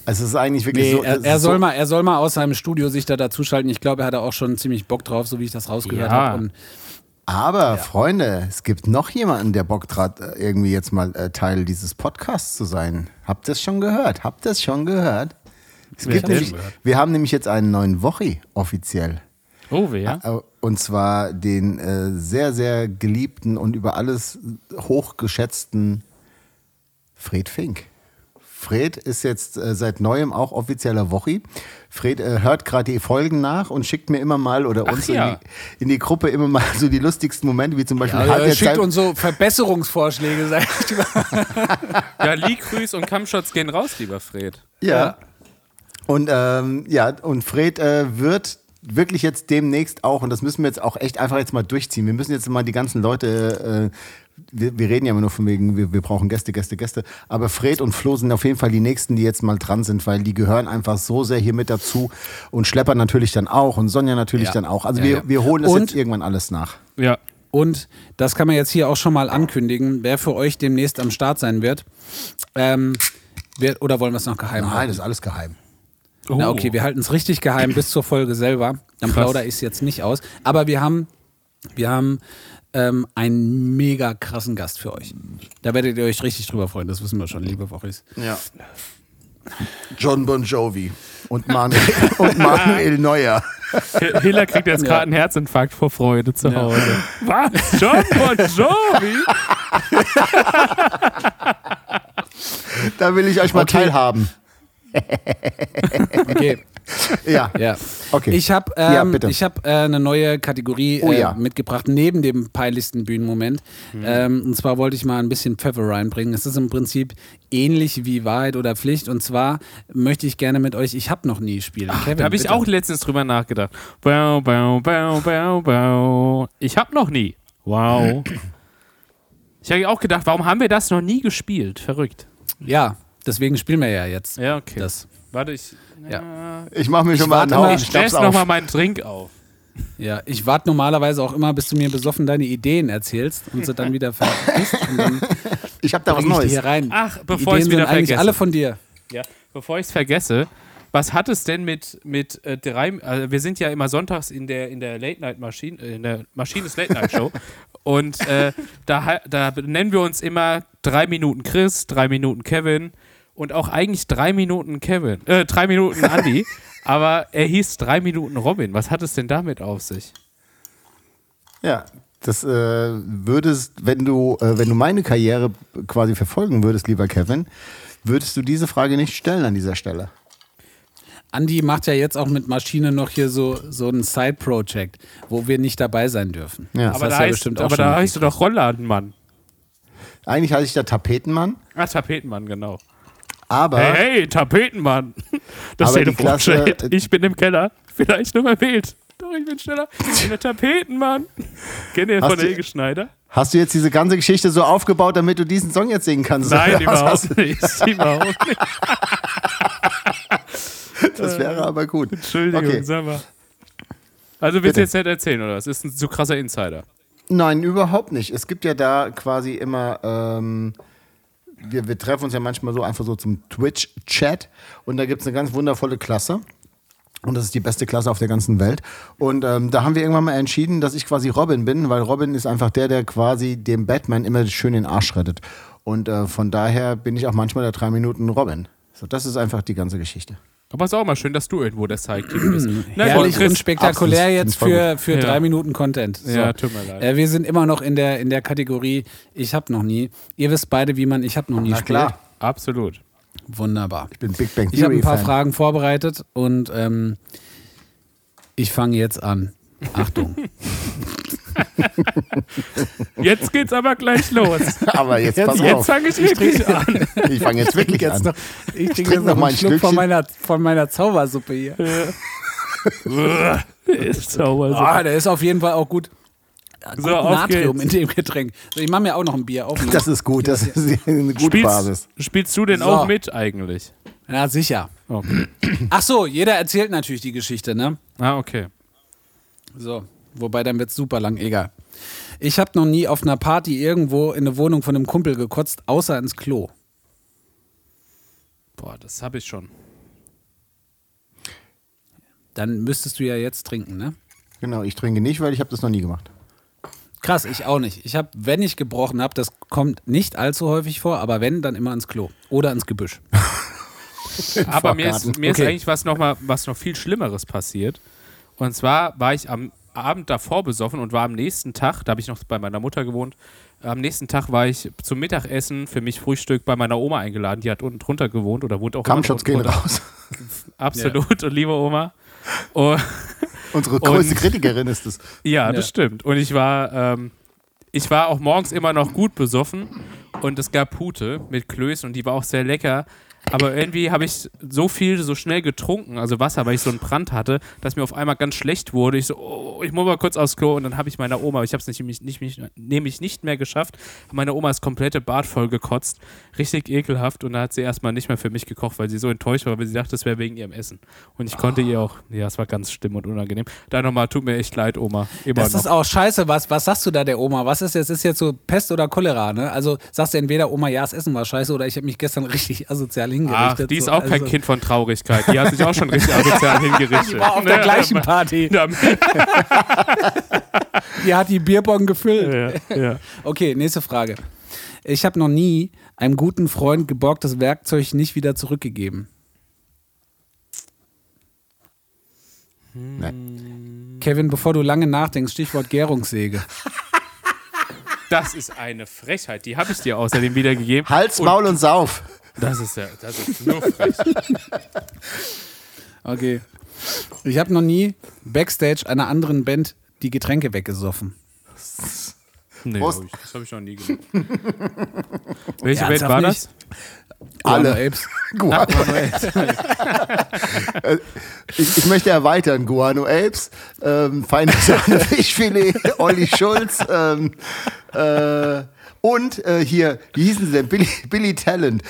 also es ist eigentlich wirklich Nee, so. er, er, soll so, mal, er soll mal aus seinem Studio sich da dazuschalten. Ich glaube, er hat da auch schon ziemlich Bock drauf, so wie ich das rausgehört Ja. habe. Und Aber Freunde, es gibt noch jemanden, der Bock hat, äh, irgendwie jetzt mal äh, Teil dieses Podcasts zu sein. Habt ihr es schon gehört? Habt ihr es schon gehört? Es Wer gibt nämlich, schon gehört? wir haben nämlich jetzt einen neuen Wochi offiziell. Oh, wer? Und zwar den äh, sehr, sehr geliebten und über alles hochgeschätzten Fred Fink. Fred ist jetzt äh, seit neuem auch offizieller Wochi. Fred äh, hört gerade die Folgen nach und schickt mir immer mal oder uns ja. in, die, in die Gruppe immer mal so die lustigsten Momente, wie zum Beispiel Also, Halbzeit- schickt uns so Verbesserungsvorschläge, sag ich mal. Ja, Lee Grüß und Kampfshots gehen raus, lieber Fred. Ja. Und ähm, ja, und Fred äh, wird wirklich jetzt demnächst auch, und das müssen wir jetzt auch echt einfach jetzt mal durchziehen. Wir müssen jetzt mal die ganzen Leute, äh, wir, wir reden ja immer nur von wegen, wir, wir brauchen Gäste, Gäste, Gäste. Aber Fred und Flo sind auf jeden Fall die nächsten, die jetzt mal dran sind, weil die gehören einfach so sehr hier mit dazu. Und Schlepper natürlich dann auch und Sonja natürlich Ja. dann auch. Also Ja, wir, ja. wir holen das Und- jetzt irgendwann alles nach. Ja. Und das kann man jetzt hier auch schon mal ankündigen, wer für euch demnächst am Start sein wird. Ähm, wird oder wollen wir es noch geheim Nein, halten? das ist alles geheim. Oh. Na okay, wir halten es richtig geheim bis zur Folge selber. Dann plaudere ich es jetzt nicht aus. Aber wir haben, wir haben ähm, einen mega krassen Gast für euch. Da werdet ihr euch richtig drüber freuen. Das wissen wir schon, liebe Wochis. Ja. John Bon Jovi und Manuel, <laughs> und Manuel Neuer. Hiller kriegt jetzt gerade einen Herzinfarkt vor Freude zu Hause. Was? John Bon Jovi? <laughs> Da will ich euch mal Okay. teilhaben. Okay. Ja. Ja. Okay. Ich habe Ja, ähm, ich hab, äh, eine neue Kategorie Oh äh, ja. mitgebracht, neben dem peinlichsten Bühnenmoment. Ähm, und zwar wollte ich mal ein bisschen Pfeffer reinbringen. Es ist im Prinzip ähnlich wie Wahrheit oder Pflicht. Und zwar möchte ich gerne mit euch Ich hab noch nie spielen. Kevin, Da habe ich bitte. auch letztens drüber nachgedacht. Bau, bau, bau, bau, bau. Ich habe noch nie. Wow. <clears throat> Ich habe auch gedacht, warum haben wir das noch nie gespielt? Verrückt. Ja, deswegen spielen wir ja jetzt. Ja, okay. Das. Warte, ich. Ja. Ich mache mir schon mal einen Haufen Ich stell Schnaps nochmal auf. meinen Drink auf. Ja, ich warte normalerweise auch immer, bis du mir besoffen deine Ideen erzählst und sie dann wieder vergisst. <laughs> Ich habe da was Neues. hier rein. Ach, bevor ich Ideen es wieder vergesse. alle von dir. Ja, bevor ich es vergesse, was hat es denn mit, mit äh, drei, also wir sind ja immer sonntags in der, in der Late Night Maschine, äh, in der Maschines Late Night Show <laughs> und äh, da, da nennen wir uns immer drei Minuten Chris, drei Minuten Kevin und auch eigentlich drei Minuten Kevin, äh, drei Minuten Andy, <laughs> aber er hieß drei Minuten Robin. Was hat es denn damit auf sich? Ja, das äh, würdest, wenn du, äh, wenn du meine Karriere quasi verfolgen würdest, lieber Kevin, würdest du diese Frage nicht stellen an dieser Stelle. Andi macht ja jetzt auch mit Maschine noch hier so, so ein Side-Project, wo wir nicht dabei sein dürfen. Ja. Das aber da, ja heißt, bestimmt auch aber da heißt du doch Rollladenmann. Eigentlich heiße ich der Tapetenmann, Ah, Tapetenmann, genau. Aber Hey, hey, Tapetenmann. <laughs> Das die Telefon Klasse- schellt. Ich bin im Keller. Vielleicht nur Bild. Doch, ich bin schneller. Ich bin der Tapetenmann. Kennt ihr von Helge Schneider? hast du jetzt diese ganze Geschichte so aufgebaut, damit du diesen Song jetzt singen kannst? Nein, <laughs> überhaupt nicht. <laughs> Überhaupt nicht. Das wäre aber gut. Entschuldigung, Okay. sag mal. Also willst du jetzt nicht erzählen, oder? was? ist ein zu krasser Insider. Nein, überhaupt nicht. Es gibt ja da quasi immer, ähm, wir, wir treffen uns ja manchmal so einfach so zum Twitch-Chat und da gibt es eine ganz wundervolle Klasse. Und das ist die beste Klasse auf der ganzen Welt. Und ähm, da haben wir irgendwann mal entschieden, dass ich quasi Robin bin, weil Robin ist einfach der, der quasi dem Batman immer schön den Arsch rettet. Und äh, von daher bin ich auch manchmal der drei Minuten Robin. So, das ist einfach die ganze Geschichte. Aber es ist auch mal schön, dass du irgendwo der Sidekick bist. <clears throat> Na Herrlich und spektakulär absolut, jetzt für, für Ja. drei Minuten Content. So. Ja, tut mir leid. Äh, wir sind immer noch in der, in der Kategorie Ich hab noch nie. Ihr wisst beide, wie man Ich hab noch nie Na spielt. klar, Absolut. Wunderbar. ich bin Big Bang Ich habe ein paar Theory-Fan. Fragen vorbereitet und ähm, ich fange jetzt an. Achtung. <laughs> Jetzt geht's aber gleich los. Aber jetzt, pass Jetzt auf. fange ich wirklich an. Ich fange jetzt wirklich jetzt an. noch, ich trinke trink jetzt noch noch einen ein Schluck von Stückchen. meiner, von meiner Zaubersuppe hier. <laughs> ist sauber. so. Ah, der ist auf jeden Fall auch gut. So, Natrium geht's. in dem Getränk. So, ich mache mir auch noch ein Bier auf. Ne? Das ist gut, das ist eine gute Basis. Spielst, spielst du denn So. auch mit eigentlich? Ja, sicher. Okay. Ach so, jeder erzählt natürlich die Geschichte, ne? Ah, okay. So, wobei dann wird's super lang, egal. Ich habe noch nie auf einer Party irgendwo in eine Wohnung von einem Kumpel gekotzt, außer ins Klo. Boah, das habe ich schon. Dann müsstest du ja jetzt trinken, ne? Genau, ich trinke nicht, weil ich habe das noch nie gemacht. Krass, ich auch nicht. Ich habe, wenn ich gebrochen habe, das kommt nicht allzu häufig vor, aber wenn, dann immer ins Klo oder ins Gebüsch. <laughs> Aber mir ist, mir ist Okay. eigentlich was noch, mal, was noch viel Schlimmeres passiert. Und zwar war ich am Abend davor besoffen und war am nächsten Tag, da habe ich noch bei meiner Mutter gewohnt, am nächsten Tag war ich zum Mittagessen für mich Frühstück bei meiner Oma eingeladen. Die hat unten drunter gewohnt oder wohnt auch unten gehen drunter. raus. <laughs> Absolut. Und liebe Oma. Und, <laughs> Unsere größte Und- Kritikerin ist es. ja, Ja. das stimmt. Und ich war, ähm, ich war auch morgens immer noch gut besoffen und es gab Pute mit Klößen und die war auch sehr lecker. Aber irgendwie habe ich so viel, so schnell getrunken, also Wasser, weil ich so einen Brand hatte, dass mir auf einmal ganz schlecht wurde. Ich so, oh, ich muss mal kurz aufs Klo und dann habe ich meiner Oma, ich habe es nicht, nicht, nicht, nämlich nicht mehr geschafft, meine Oma das komplette Bad voll gekotzt. Richtig ekelhaft und da hat sie erstmal nicht mehr für mich gekocht, weil sie so enttäuscht war, weil sie dachte, es wäre wegen ihrem Essen. Und ich konnte ihr auch, ja, es war ganz schlimm und unangenehm. Da nochmal, tut mir echt leid, Oma. Immer Das noch. ist auch scheiße. Was, was sagst du da der Oma? Was ist jetzt? Ist jetzt so Pest oder Cholera, ne? Also sagst du entweder Oma, ja, das Essen war scheiße oder ich habe mich gestern <laughs> richtig asozial Ach, hingerichtet. die ist so, auch kein also, Kind von Traurigkeit. Die hat sich auch schon richtig <laughs> asozial hingerichtet. Die war auf der Ne? gleichen Party. <laughs> Ja, Die hat die Bierbong gefüllt. ja, ja. Okay, nächste Frage. Ich habe noch nie einem guten Freund geborgtes Werkzeug nicht wieder zurückgegeben. Nein. Kevin, bevor du lange nachdenkst, Stichwort Gärungssäge. Das ist eine Frechheit. Die habe ich dir außerdem wiedergegeben. Hals, Und Maul und Sauf. Das ist ja, das ist nur frech. <laughs> Okay. Ich habe noch nie Backstage einer anderen Band die Getränke weggesoffen. Nee, Prost. hab ich, das habe ich noch nie gemacht. <laughs> Welche Band Ernsthaft war nicht? das? Guano Alle. Apes. <laughs> Guano. Äh, ich, ich möchte erweitern. Guano Apes, ähm, feine Sahne Fischfilet, Olli Schulz ähm, äh, und äh, hier, wie hießen sie denn? Billy, Billy Talent.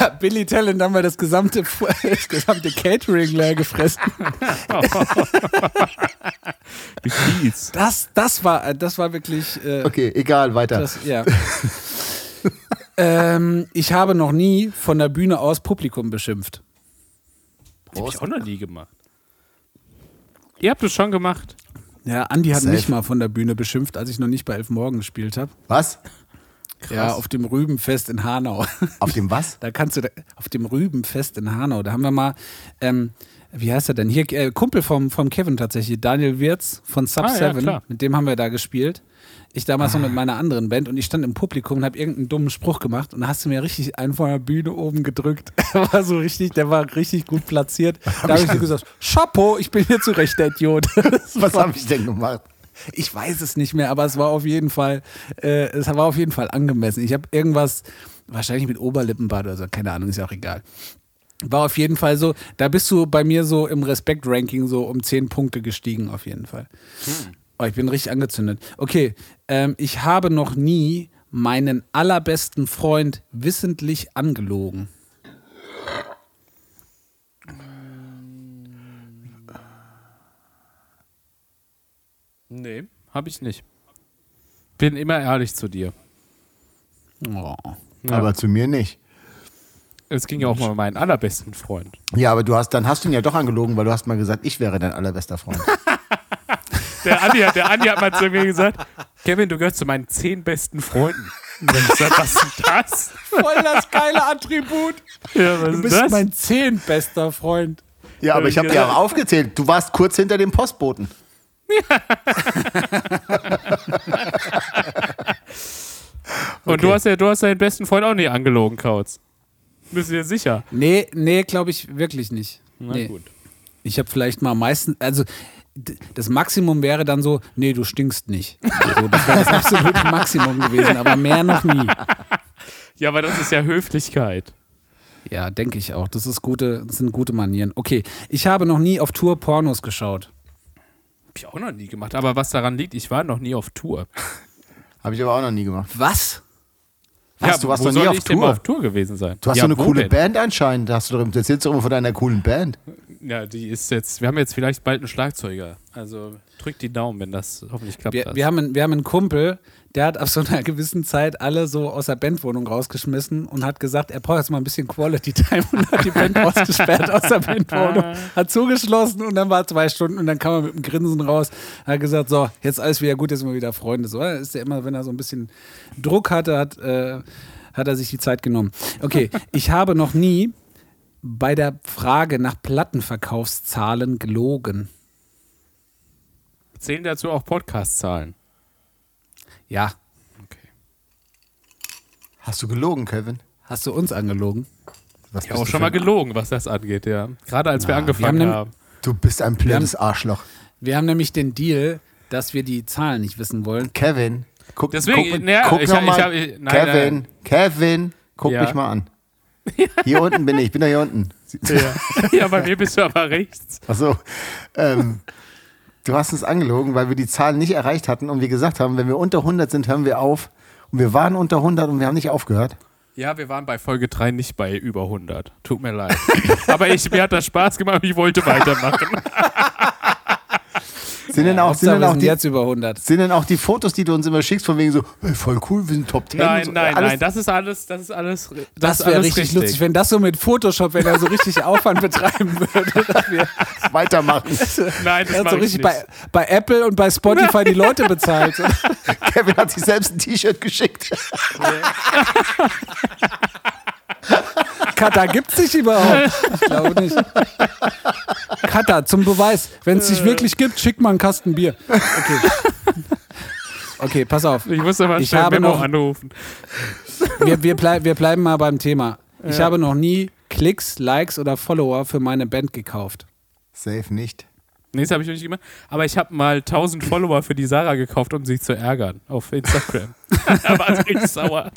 Ja, Billy Talent haben wir das gesamte, <laughs> das gesamte Catering leer gefressen. <laughs> Wie fies. Das, das war, das war wirklich. Äh, Okay, egal, weiter. das, ja. ähm, ich habe noch nie von der Bühne aus Publikum beschimpft. Habe ich auch noch nie gemacht. Ihr habt es schon gemacht. Ja, Andi hat Safe. mich mal von der Bühne beschimpft, als ich noch nicht bei Elf Morgen gespielt habe. Was? Ja, auf dem Rübenfest in Hanau. <laughs> Auf dem was? Da kannst du, da, auf dem Rübenfest in Hanau, da haben wir mal, ähm, wie heißt er denn? Hier, äh, Kumpel vom, vom Kevin tatsächlich, Daniel Wirz von Sub Ah, ja, 7, mit dem haben wir da gespielt. Ich damals noch mit meiner anderen Band und ich stand im Publikum und habe irgendeinen dummen Spruch gemacht und da hast du mir richtig einen von der Bühne oben gedrückt. <laughs> Der war so richtig, der war richtig gut platziert. Da habe ich dir gesagt, Chapeau, ich bin hier zurecht der Idiot. <laughs> Das Was habe ich denn gemacht? Ich weiß es nicht mehr, aber es war auf jeden Fall, äh, es war auf jeden Fall angemessen. Ich habe irgendwas, wahrscheinlich mit Oberlippenbart oder so, keine Ahnung, ist ja auch egal. War auf jeden Fall so, da bist du bei mir so im Respekt-Ranking so um 10 Punkte gestiegen, auf jeden Fall. Oh, ich bin richtig angezündet. Okay, ähm, ich habe noch nie meinen allerbesten Freund wissentlich angelogen. Nee, habe ich nicht. Bin immer ehrlich zu dir. Oh. Ja. Aber zu mir nicht. es ging ja auch mal um meinen allerbesten Freund. Ja, aber du hast, dann hast du ihn ja doch angelogen, weil du hast mal gesagt, ich wäre dein allerbester Freund. <laughs> Der Andi, hat, der Andi hat mal zu mir gesagt, Kevin, du gehörst zu meinen zehn besten Freunden. Und dann gesagt, was ist das? Voll das geile Attribut. Ja, was Du ist bist das? mein zehnbester Freund. Ja, aber ich habe dir auch aufgezählt. Du warst kurz hinter dem Postboten. <laughs> Und du hast ja, du hast deinen besten Freund auch nie angelogen, Kautz. Bist du dir sicher? Nee, nee, glaube ich wirklich nicht. Na nee. gut. Ich habe vielleicht mal meistens, also das Maximum wäre dann so, nee, du stinkst nicht. So, das wäre das absolute <laughs> Maximum gewesen, aber mehr noch nie. Ja, aber das ist ja Höflichkeit. Ja, denke ich auch. Das, ist gute, das sind gute Manieren. Okay, ich habe noch nie auf Tour Pornos geschaut. Hab ich auch noch nie gemacht. Aber was daran liegt, ich war noch nie auf Tour. Habe ich aber auch noch nie gemacht. Was? Was, du warst wo noch nie soll auf ich denn mal Tour? auf Tour gewesen sein? Du hast ja, so eine coole denn? Band anscheinend. Da hast du, doch- du erzählst doch immer von deiner coolen Band. Ja, die ist jetzt, wir haben jetzt vielleicht bald einen Schlagzeuger. Also drückt die Daumen, wenn das hoffentlich klappt. Wir, wir, haben einen, wir haben einen Kumpel, der hat auf so einer gewissen Zeit alle so aus der Bandwohnung rausgeschmissen und hat gesagt, er braucht jetzt mal ein bisschen Quality Time und hat die Band <laughs> ausgesperrt aus der Bandwohnung, hat zugeschlossen und dann war zwei Stunden und dann kam er mit einem Grinsen raus, hat gesagt, so, jetzt alles wieder gut, jetzt sind wir wieder Freunde. So, ist ja immer, wenn er so ein bisschen Druck hatte, hat, äh, hat er sich die Zeit genommen. Okay, <laughs> ich habe noch nie bei der Frage nach Plattenverkaufszahlen gelogen. Zählen dazu auch Podcast-Zahlen? Ja. Okay. Hast du gelogen, Kevin? Hast du uns angelogen? Was Ich habe auch schon mal gelogen, was das angeht, ja. Gerade als wir Na, angefangen wir haben haben. Du bist ein blödes Arschloch. Wir haben nämlich den Deal, dass wir die Zahlen nicht wissen wollen. Kevin, guck, Deswegen, guck, naja, guck ich ich ich- nein, Kevin, nein. Kevin, guck Ja. mich mal an. <laughs> Hier unten bin ich, ich bin doch hier unten. Ja. <laughs> ja, bei mir bist du aber rechts. Achso, ähm, du hast uns angelogen, weil wir die Zahlen nicht erreicht hatten und wir gesagt haben, wenn wir unter 100 sind, hören wir auf. Und wir waren unter 100 und wir haben nicht aufgehört. Ja, wir waren bei Folge 3 nicht bei über 100. Tut mir leid. <laughs> aber ich, mir hat das Spaß gemacht und ich wollte weitermachen. Sind, denn, auch, sind, denn auch sind die, jetzt über 100. sind denn auch die Fotos, die du uns immer schickst, von wegen so, hey, voll cool, wir sind Top 10? nein, so, nein, alles nein, das ist alles, das ist alles, das, Das ist wäre alles richtig, lustig, wenn das so mit Photoshop, wenn er so richtig Aufwand betreiben würde. <laughs> Dass wir <laughs> weitermachen. <laughs> Nein, das er hat mach so ich richtig nicht. bei, bei Apple und bei Spotify die Leute bezahlt. Kevin hat sich selbst ein T-Shirt geschickt. Kata gibt's dich überhaupt? Ich glaube nicht. Kata, zum Beweis. Wenn es dich wirklich gibt, schick mal einen Kasten Bier. Okay. Okay, pass auf. Ich muss aber Ich schnell habe noch- anrufen. Wir, wir, bleib, wir bleiben mal beim Thema. Ich habe noch nie Klicks, Likes oder Follower für meine Band gekauft. Safe nicht. Nee, das habe ich noch nicht gemacht. Aber ich habe mal 1000 Follower für die Sarah gekauft, um sie zu ärgern auf Instagram. da <laughs> <laughs> war sie richtig sauer.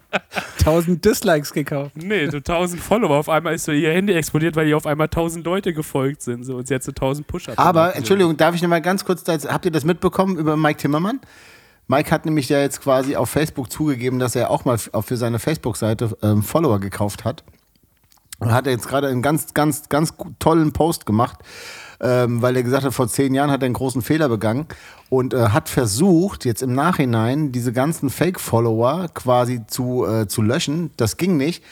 1000 Dislikes gekauft. Nee, so 1000 Follower. Auf einmal ist so ihr Handy explodiert, weil ihr auf einmal 1000 Leute gefolgt sind. So, und sie hat so 1000 Push-Ups. Aber, gemacht. Entschuldigung, darf ich noch mal ganz kurz, da- habt ihr das mitbekommen über Mike Timmermann? Mike hat nämlich ja jetzt quasi auf Facebook zugegeben, dass er auch mal für seine Facebook-Seite ähm, Follower gekauft hat. Und hat er jetzt gerade einen ganz, ganz, ganz tollen Post gemacht, ähm, weil er gesagt hat, vor zehn Jahren hat er einen großen Fehler begangen und äh, hat versucht, jetzt im Nachhinein diese ganzen Fake-Follower quasi zu, äh, zu löschen. Das ging nicht.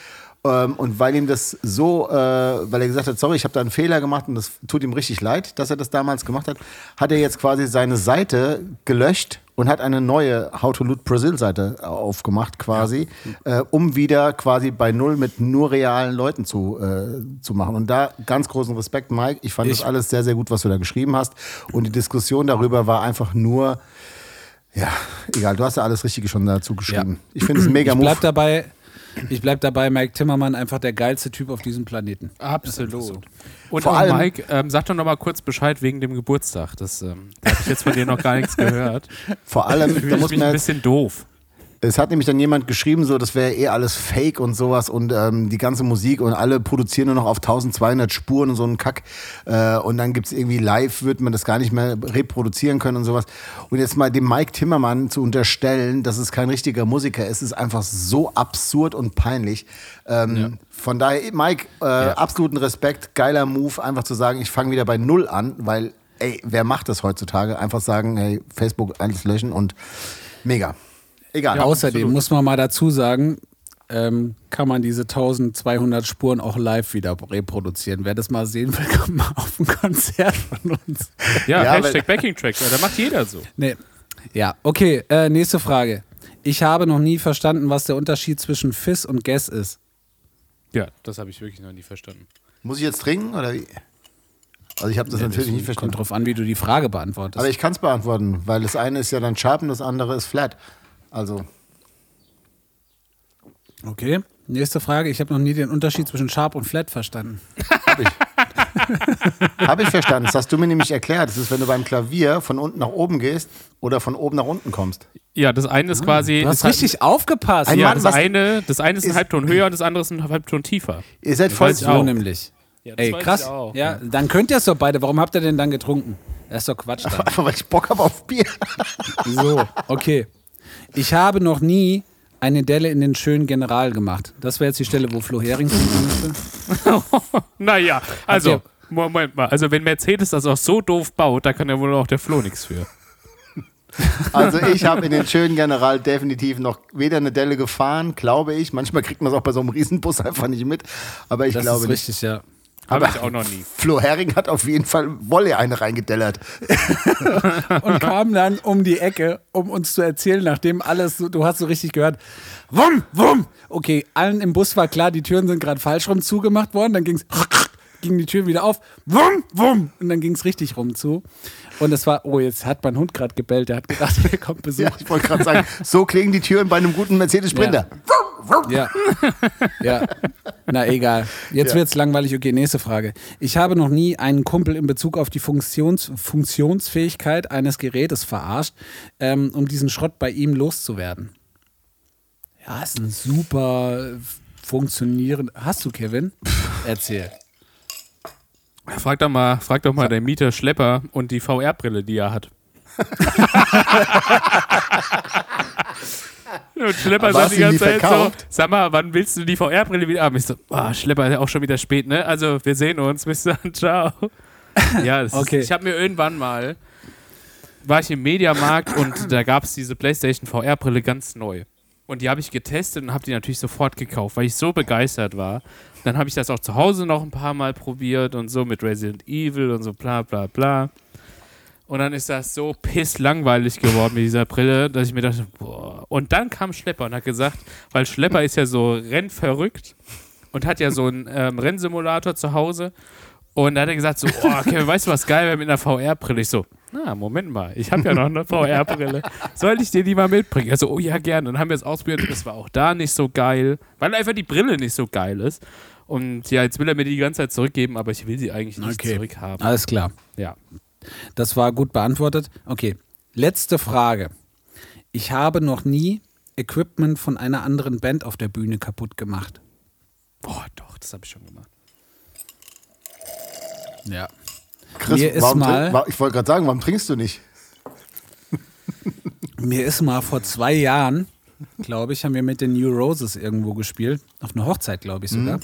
Ähm, und weil ihm das so, äh, weil er gesagt hat, sorry, ich habe da einen Fehler gemacht und das tut ihm richtig leid, dass er das damals gemacht hat, hat er jetzt quasi seine Seite gelöscht und hat eine neue How to Loot Brazil Seite aufgemacht quasi, äh, um wieder quasi bei Null mit nur realen Leuten zu, äh, zu machen. Und da ganz großen Respekt, Mike. Ich fand Ich- das alles sehr, sehr gut, was du da geschrieben hast. Und die Diskussion darüber war einfach nur, ja, egal, du hast ja alles Richtige schon dazu geschrieben. Ich finde es mega Ich Move. bleib dabei. Ich bleib dabei, Mike Timmermann einfach der geilste Typ auf diesem Planeten. Absolut. Und Vor auch allem- Mike, ähm, sag doch noch mal kurz Bescheid wegen dem Geburtstag. Das ähm, da habe ich jetzt von dir noch gar nichts gehört. Vor allem, da ich muss mich man ein bisschen doof. Es hat nämlich dann jemand geschrieben, so das wäre eh alles Fake und sowas und ähm, die ganze Musik und alle produzieren nur noch auf 1200 Spuren und so einen Kack. Äh, und dann gibt's irgendwie live, wird man das gar nicht mehr reproduzieren können und sowas. Und jetzt mal dem Mike Timmermann zu unterstellen, dass es kein richtiger Musiker ist, ist einfach so absurd und peinlich. Ähm, Von daher, Mike, äh, absoluten Respekt, geiler Move, einfach zu sagen, ich fange wieder bei Null an, weil, ey, wer macht das heutzutage? Einfach sagen, hey, Facebook alles löschen und mega. Egal. Außerdem absolut. muss man mal dazu sagen, ähm, kann man diese 1200 Spuren auch live wieder reproduzieren. Wer das mal sehen will, <laughs> kommt mal auf ein Konzert von uns. Ja, Ja, Hashtag Backing Track. Da macht jeder so. Nee. Ja, okay, äh, nächste Frage. Ich habe noch nie verstanden, was der Unterschied zwischen Fizz und Guess ist. Ja, das habe ich wirklich noch nie verstanden. Muss ich jetzt trinken oder wie? Also ich habe das natürlich nicht Kommt verstanden. drauf an, wie du die Frage beantwortest. Aber ich kann es beantworten, weil das eine ist ja dann sharp und das andere ist flat. Also okay, nächste Frage. Ich habe noch nie den Unterschied zwischen Sharp und Flat verstanden. habe ich. <laughs> habe ich verstanden. Das hast du mir nämlich erklärt. Das ist, wenn du beim Klavier von unten nach oben gehst oder von oben nach unten kommst. Ja, das eine ist quasi. Du hast ist halt- richtig aufgepasst. Ein Ja, Mann, das eine, das eine ist ein ist- Halbton höher und das andere ist ein Halbton tiefer. Ihr seid Das voll so nämlich. Ja, Ey, krass. Ja, dann könnt ihr es doch beide. Warum habt ihr denn dann getrunken? Das ist doch Quatsch dann. <laughs> Einfach weil ich Bock habe auf Bier. So, okay. Ich habe noch nie eine Delle in den schönen General gemacht. Das wäre jetzt die Stelle, wo Flo Hering müsste. <laughs> Naja, also, Moment mal. Also, wenn Mercedes das auch so doof baut, da kann ja wohl auch der Flo nichts für. Also ich habe in den schönen General definitiv noch weder eine Delle gefahren, glaube ich. Manchmal kriegt man es auch bei so einem Riesenbus einfach nicht mit. Aber ich Das glaube ist nicht. richtig, ja. Habe ich auch noch nie. Flo Hering hat auf jeden Fall Wolle eine reingedellert. <laughs> Und kam dann um die Ecke, um uns zu erzählen, nachdem alles, so, du hast so richtig gehört, wumm, wumm. Okay, allen im Bus war klar, die Türen sind gerade falsch rum zugemacht worden. Dann ging es gingen die Türen wieder auf. Wumm, wumm. Und dann ging es richtig rum zu. Und es war, oh, jetzt hat mein Hund gerade gebellt. Der hat gedacht, wer <laughs> kommt Besuch. Ja, ich wollte gerade sagen, so klingen die Türen bei einem guten Mercedes Sprinter. Ja. ja. Na egal. Jetzt Ja. wird's langweilig. Okay, nächste Frage. Ich habe noch nie einen Kumpel in Bezug auf die Funktions Funktionsfähigkeit eines Gerätes verarscht, ähm, um diesen Schrott bei ihm loszuwerden. Ja, ist ein super funktionierend. Hast du, Kevin? <laughs> Erzähl. Frag doch mal, frag doch mal den Mieter Schlepper und die VR-Brille, die er hat. <laughs> und Schlepper sagt die ganze Zeit so, sag mal, wann willst du die VR-Brille wieder haben? Ich so, ah, Schlepper ist ja auch schon wieder spät, ne? Also, wir sehen uns, bis dann, <laughs> ciao. Ja, Okay. ist, ich habe mir irgendwann mal, war ich im Mediamarkt und da gab es diese PlayStation VR-Brille ganz neu. Und die habe ich getestet und habe die natürlich sofort gekauft, weil ich so begeistert war. Dann habe ich das auch zu Hause noch ein paar Mal probiert und so mit Resident Evil und so bla bla bla. Und dann ist das so pisslangweilig geworden mit dieser Brille, dass ich mir dachte, boah. Und dann kam Schlepper und hat gesagt, weil Schlepper ist ja so rennverrückt und hat ja so einen ähm, Rennsimulator zu Hause. Und da hat er gesagt so, oh, Kevin, weißt du, was geil wäre mit einer VR-Brille? Ich so, na, Moment mal, ich habe ja noch eine VR-Brille. Soll ich dir die mal mitbringen? Er so, oh ja, gerne. Dann haben wir es ausprobiert und es war auch da nicht so geil, weil einfach die Brille nicht so geil ist. Und ja, jetzt will er mir die ganze Zeit zurückgeben, aber ich will sie eigentlich nicht Okay. zurückhaben. Alles klar. Ja. Das war gut beantwortet. Okay, letzte Frage. Ich habe noch nie Equipment von einer anderen Band auf der Bühne kaputt gemacht. Boah, doch, das habe ich schon gemacht. Ja. Chris, Mir ist warum mal- ich wollte gerade sagen, warum trinkst du nicht? <laughs> Mir ist mal vor zwei Jahren, glaube ich, haben wir mit den New Roses irgendwo gespielt. Auf einer Hochzeit, glaube ich sogar.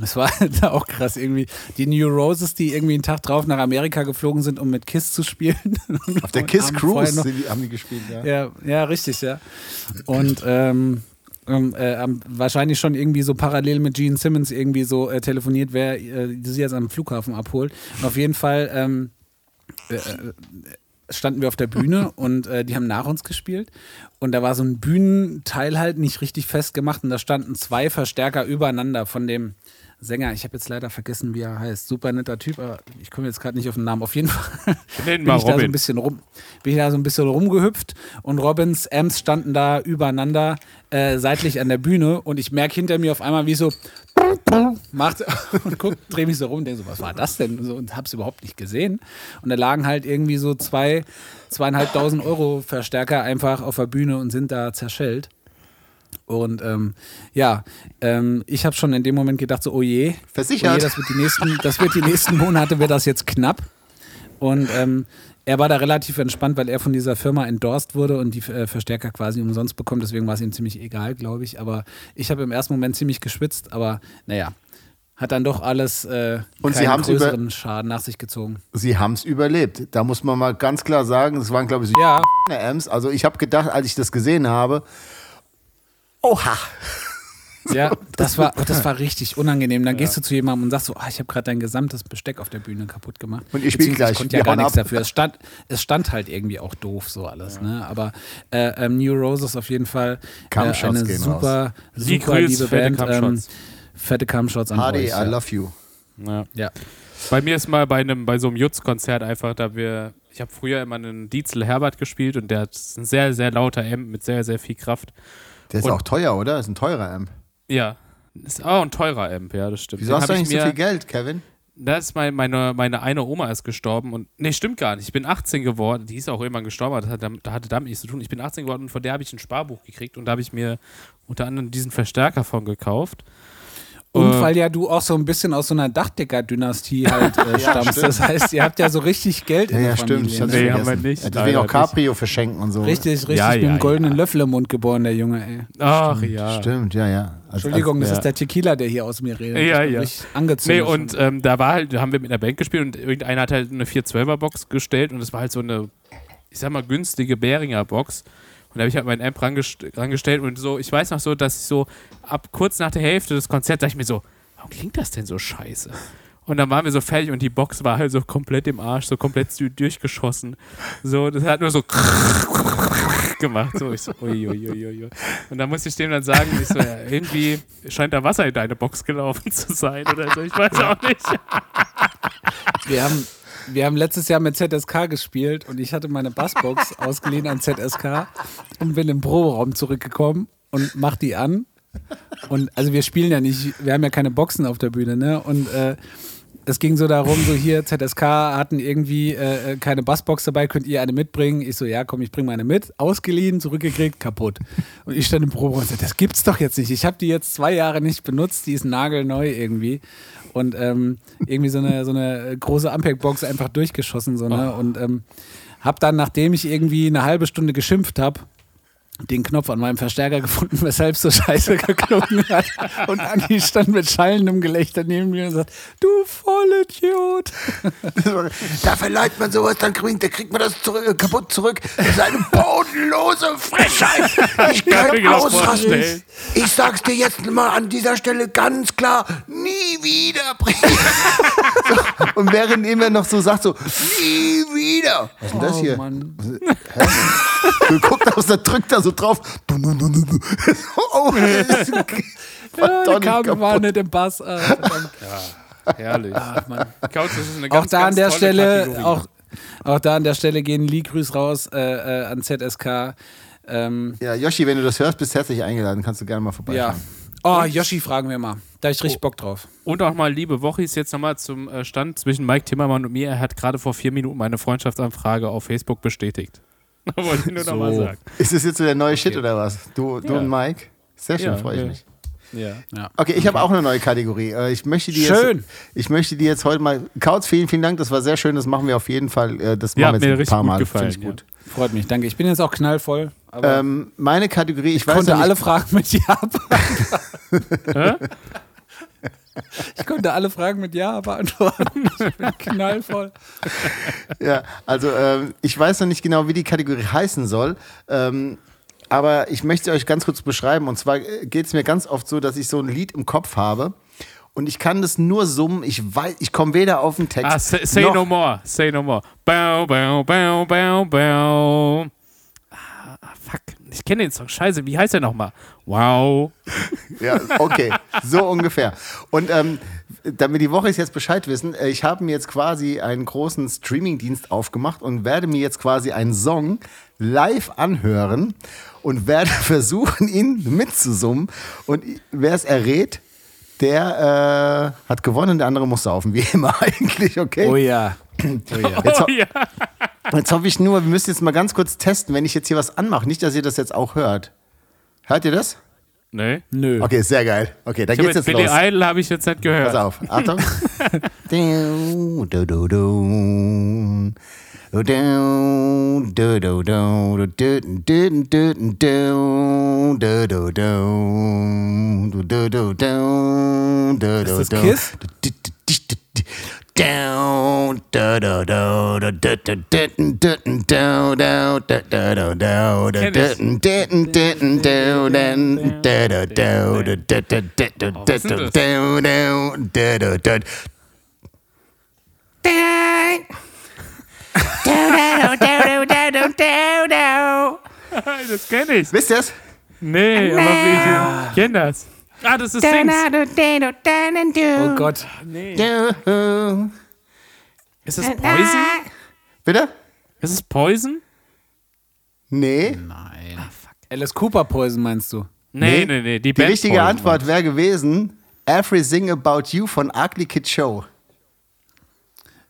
Das war <laughs> auch krass irgendwie. Die New Roses, die irgendwie einen Tag drauf nach Amerika geflogen sind, um mit Kiss zu spielen. <laughs> Auf der Kiss Cruise die, haben die gespielt, ja. Ja, ja, richtig, ja. Und ähm, ähm, äh, haben wahrscheinlich schon irgendwie so parallel mit Gene Simmons irgendwie so äh, telefoniert, wer äh, sie jetzt am Flughafen abholt. Und auf jeden Fall ähm, äh, äh, standen wir auf der Bühne <laughs> und äh, die haben nach uns gespielt. Und da war so ein Bühnenteil halt nicht richtig festgemacht und da standen zwei Verstärker übereinander von dem Sänger. Ich habe jetzt leider vergessen, wie er heißt. Super netter Typ, aber ich komme jetzt gerade nicht auf den Namen. Auf jeden Fall bin ich da so ein Robin. bisschen rum, bin ich da so ein bisschen rumgehüpft und Robins Amps standen da übereinander äh, seitlich an der Bühne und ich merke hinter mir auf einmal, wie so macht und guck, drehe mich so rum und denke so, was war das denn? Und, so, und hab's überhaupt nicht gesehen. Und da lagen halt irgendwie so zwei, zweieinhalbtausend Euro Verstärker einfach auf der Bühne und sind da zerschellt. Und ähm, ja, ähm, ich habe schon in dem Moment gedacht, so, oh je, Versichert. Oh je das, wird die nächsten, das wird die nächsten Monate, wird das jetzt knapp. Und ähm, er war da relativ entspannt, weil er von dieser Firma endorsed wurde und die äh, Verstärker quasi umsonst bekommt. Deswegen war es ihm ziemlich egal, glaube ich. Aber ich habe im ersten Moment ziemlich geschwitzt. Aber naja, hat dann doch alles äh, Und Sie haben's über- größeren Schaden nach sich gezogen. Sie haben es überlebt. Da muss man mal ganz klar sagen, es waren, glaube ich, so Ja, Amps. Also ich habe gedacht, als ich das gesehen habe, oha. ja, <laughs> das war, das war richtig unangenehm. Dann gehst du zu jemandem und sagst so, ah, ich habe gerade dein gesamtes Besteck auf der Bühne kaputt gemacht. Und ihr spielt Beziehungsweise gleich. Ich konnte ja gar nichts ab. dafür. Es stand, es stand halt irgendwie auch doof so alles. Ne? Aber äh, ähm, New Roses auf jeden Fall äh, Cumshots eine gehen super, Sie super liebe fette Band. Ähm, Cumshots. fette Cumshots an Hardy, euch. I Ja. love you. Ja. ja. Bei mir ist mal bei einem bei so einem Jutz-Konzert einfach, da wir, ich habe früher immer einen Dietzel Herbert gespielt und der hat ein sehr, sehr lauter Amp mit sehr, sehr viel Kraft. Der ist Und- auch teuer, oder? Das ist ein teurer Amp. Ja. Ist auch ein teurer Amp, ja, das stimmt. Wieso Den hast du eigentlich so viel Geld, Kevin? Das ist mein, meine, meine eine Oma ist gestorben und nee, stimmt gar nicht. Ich bin 18 geworden. Die ist auch irgendwann gestorben, das hat, damit- da hatte damit nichts zu tun. Ich bin 18 geworden und von der habe ich ein Sparbuch gekriegt und da habe ich mir unter anderem diesen Verstärker von gekauft. Und Äh, weil ja du auch so ein bisschen aus so einer Dachdecker-Dynastie halt äh, <laughs> stammst. stimmt. das heißt, ihr habt ja so richtig Geld in Ja, der ja, Familie. stimmt. Ne? Nee, haben wir nicht. Ja, deswegen auch Cabrio verschenken und so. Richtig, richtig Ja, mit ja, einem goldenen ja. Löffel im Mund geboren, der Junge, ey. Ach ja. Stimmt, ja, ja. Als, Entschuldigung, das ja. ist der Tequila, der hier aus mir redet. Ja, ja. richtig angezündet. Nee, und ähm, da war halt, da haben wir mit einer Band gespielt und irgendeiner hat halt eine 412er Box gestellt und es war halt so eine, ich sag mal, günstige Behringer Box. Und da habe ich halt meinen Amp rangest rangestellt und so, ich weiß noch so, dass ich so ab kurz nach der Hälfte des Konzerts dachte ich mir so, warum klingt das denn so scheiße? Und dann waren wir so fertig und die Box war halt so komplett im Arsch, so komplett durchgeschossen. So, das hat nur so <laughs> gemacht. So, ich so, ui, ui, ui, ui. Und dann musste ich dem dann sagen, ich so, ja, irgendwie scheint da Wasser in deine Box gelaufen <laughs> zu sein oder so. Ich weiß auch nicht. Wir haben, wir haben letztes Jahr mit ZSK gespielt und ich hatte meine Bassbox <laughs> ausgeliehen an ZSK und bin im Proberaum zurückgekommen und mach die an. Und also wir spielen ja nicht, wir haben ja keine Boxen auf der Bühne, ne? Und äh, es ging so darum, so hier, ZSK hatten irgendwie äh, keine Bassbox dabei, könnt ihr eine mitbringen? Ich so, ja, komm, ich bringe meine mit. Ausgeliehen, zurückgekriegt, kaputt. Und ich stand im Proberaum und sagte, das gibt's doch jetzt nicht. Ich habe die jetzt zwei Jahre nicht benutzt, die ist nagelneu irgendwie. Und ähm, irgendwie so eine, so eine große Ampeg-Box einfach durchgeschossen. So, ne? Und ähm, hab dann, nachdem ich irgendwie eine halbe Stunde geschimpft habe, den Knopf an meinem Verstärker gefunden, <laughs> weshalb es so scheiße geklungen hat. Und Andi stand mit schallendem Gelächter neben mir und sagt, du Vollidiot. <laughs> Da verleiht man sowas, dann kriegt, da kriegt man das zurück, äh, kaputt zurück. Das ist eine bodenlose Frechheit. Ich Kann ausrasten. Ich sag's dir jetzt mal an dieser Stelle ganz klar, nie wieder bringen. so, <laughs> und während er noch so sagt, so, nie wieder. Was ist denn das Oh, hier? Mann. Du guckst aus, da drückt er so drauf. oh, Ja, Kabel war nicht im Bass. Ah. Herrlich. Ach, Mann. Couch, das ist eine Auch ganz, da an ganz der Stelle, Kategorie. auch, auch da an der Stelle gehen Lee-Grüß raus äh, äh, an ZSK. Ähm, Ja, Yoshi, wenn du das hörst, bist herzlich eingeladen. Kannst du gerne mal vorbeischauen. ja. Oh, Yoshi fragen wir mal. Da hab ich richtig Bock drauf. Und auch mal, liebe Wochis, jetzt nochmal zum äh, Stand zwischen Mike Timmermann und mir. Er hat gerade vor vier Minuten meine Freundschaftsanfrage auf Facebook bestätigt. Da <laughs> wollte ich nur nochmal So. sagen. Ist das jetzt so der neue Shit oder was? Du, du Ja. und Mike? Sehr schön, Ja, freue ich ja. mich. Ja. Ja. Okay, ich habe auch eine neue Kategorie. Äh, Ich möchte die Schön. Jetzt, ich möchte die jetzt heute mal. Kautz, vielen, vielen Dank. Das war sehr schön. Das machen wir auf jeden Fall. Äh, Das Ja, machen wir mir jetzt ein richtig paar gut Mal. gefallen, Finde ich gut. Freut mich, danke. Ich bin jetzt auch knallvoll. Aber Ähm, meine Kategorie, ich ich weiß konnte ja nicht, alle Fragen mit Ja beantworten. <laughs> Ich konnte alle Fragen mit Ja beantworten. Ich bin knallvoll. Ja, also ähm, ich weiß noch nicht genau, wie die Kategorie heißen soll. Ähm, aber ich möchte euch ganz kurz beschreiben. Und zwar geht es mir ganz oft so, dass ich so ein Lied im Kopf habe. Und ich kann das nur summen. Ich weiß, ich komme weder auf den Text. Ah, say, say noch, no more. Say no more. Bow, bow, bow, bow, bow. Fuck. Ich kenne den Song. Scheiße, wie heißt der nochmal? Wow. <laughs> Ja, okay, so ungefähr. Und ähm, damit die Woche jetzt Bescheid wissen, äh, ich habe mir jetzt quasi einen großen Streamingdienst aufgemacht und werde mir jetzt quasi einen Song live anhören und werde <laughs> versuchen, ihn mitzusummen. Und wer es errät, der äh, hat gewonnen, der andere muss saufen, wie <laughs> immer eigentlich, okay? Oh ja. Oh <laughs> ja. Jetzt, ho oh ja. hoffe ich nur, wir müssen jetzt mal ganz kurz testen, wenn ich jetzt hier was anmache. Nicht, dass ihr das jetzt auch hört. Hört ihr das? Nee. Nö. Okay, sehr geil. Okay, dann ich geht's jetzt Billy los. Billy Idol habe ich jetzt nicht gehört. Pass auf. Achtung. du. Ist das Kiss? Das kenne ich. Wisst ihr es? Nee, aber ich kenne das. Ah, das ist Dings. Oh Gott. Du. Ist es Poison? Bitte? Ist es Poison? Nee. Nein. Alice Cooper Poison meinst du? Nee, nee, nee. Die, Die Band richtige Poison. Antwort wäre gewesen Everything About You von Ugly Kid Show.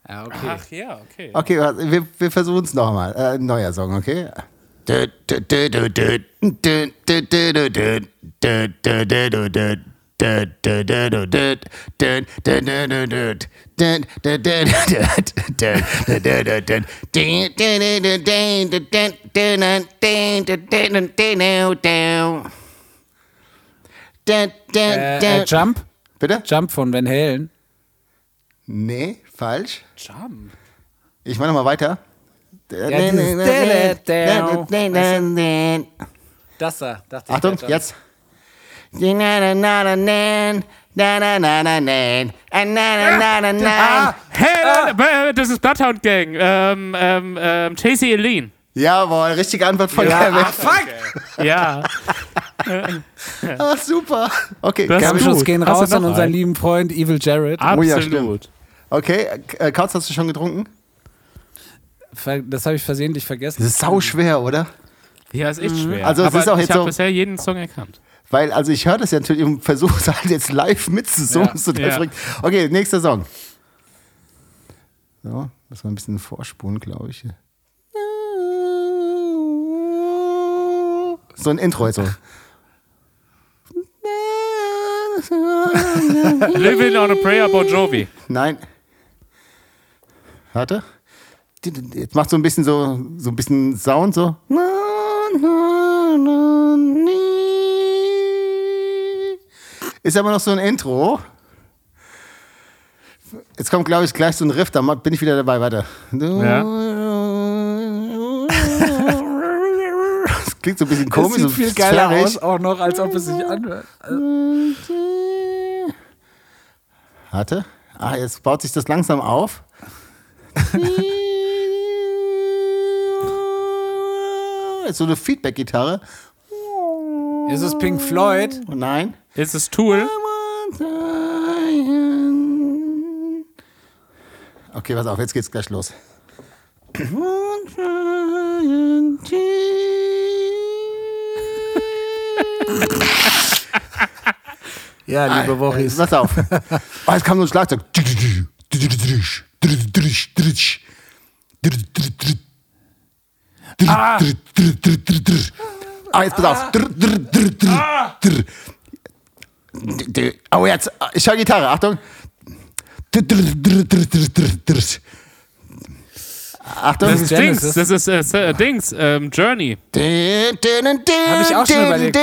Ja, okay. Ach ja, okay. Okay, wir, wir versuchen es nochmal. Äh, neuer Song, okay? Äh, äh, Jump? Bitte? Jump von Van Halen. Nee, falsch. Jump. Ich mach nochmal weiter. Das da, dachte ich. Achtung, jetzt. Hey, das ist Bloodhound Gang. Ähm, ähm, ähm, Chasey Aline. Jawohl, richtige Antwort von Ja, Kevin. ah, fuck! Ja. Ah, super. Okay, gut. gehen raus an unseren lieben Freund Evil Jared. Oh ja, Absolut. Okay, Kautz, hast du schon getrunken? Das habe ich versehentlich vergessen. Das ist sau schwer, oder? Ja, ist echt schwer. Also es Aber ist auch ich jetzt habe so- bisher jeden Song erkannt. Weil, also ich höre das ja natürlich und versuche es <laughs> halt jetzt live mitzusummen. Ja. Ja. Okay, nächster Song. So, muss man ein bisschen vorspulen, glaube ich. So ein Intro jetzt so. <laughs> Living on a Prayer, Bon Jovi. Nein. Warte. Jetzt macht so ein bisschen so, so ein bisschen Sound so. Ist aber noch so ein Intro. Jetzt kommt, glaube ich, gleich so ein Riff, da bin ich wieder dabei. Warte. Das klingt so ein bisschen Das komisch. sieht so viel geiler sphärisch. aus, auch noch, als ob es sich anhört. Warte. Ah, jetzt baut sich das langsam auf. <laughs> So eine Feedback-Gitarre. Ist es Pink Floyd? Oh nein. Ist es Tool? Okay, pass auf, jetzt geht's gleich los. Ja, liebe Wochis. Pass auf. <laughs> Oh, jetzt kam so ein Schlagzeug. Ah. Ah, jetzt pass auf. Oh, jetzt. Ich höre Gitarre. Achtung. Achtung. Das ist. Dings. Das ist äh, S- äh, Dings. Ähm, Journey. Habe ich auch schon überlegt.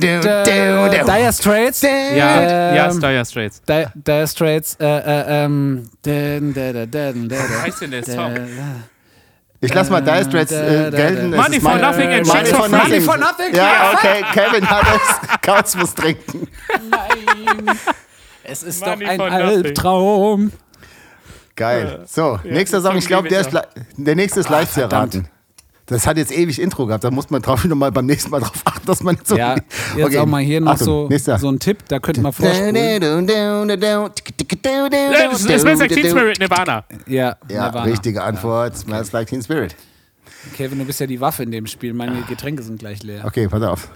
Dire Straits? Ja, ja, Ähm, Dire Straits. Di- Dire Straits, äh, äh, ähm, Wie heißt denn der Song? Ich lass mal Dire Straits äh, gelten. Money for nothing and Money for nothing. for nothing, Ja, okay. Kevin hat es. <laughs> Kautz muss trinken. Nein. Es ist Money doch ein. Albtraum. Geil. So, nächster den Song. Ich glaube, der, der nächste ist leicht zu erraten. Das hat jetzt ewig Intro gehabt. Da muss man drauf noch mal beim nächsten Mal <laughs> drauf achten, dass man nicht so. Ja, jetzt auch mal hier noch Achtung, so, nächster. so ein Tipp, da könnte man ist Smells Like Teen Spirit, Nirvana. Ja, Ja, Nirvana. richtige Antwort. Smells like Teen Spirit. Kevin, du bist ja die Waffe in dem Spiel. Meine Getränke sind gleich leer. Okay, pass auf.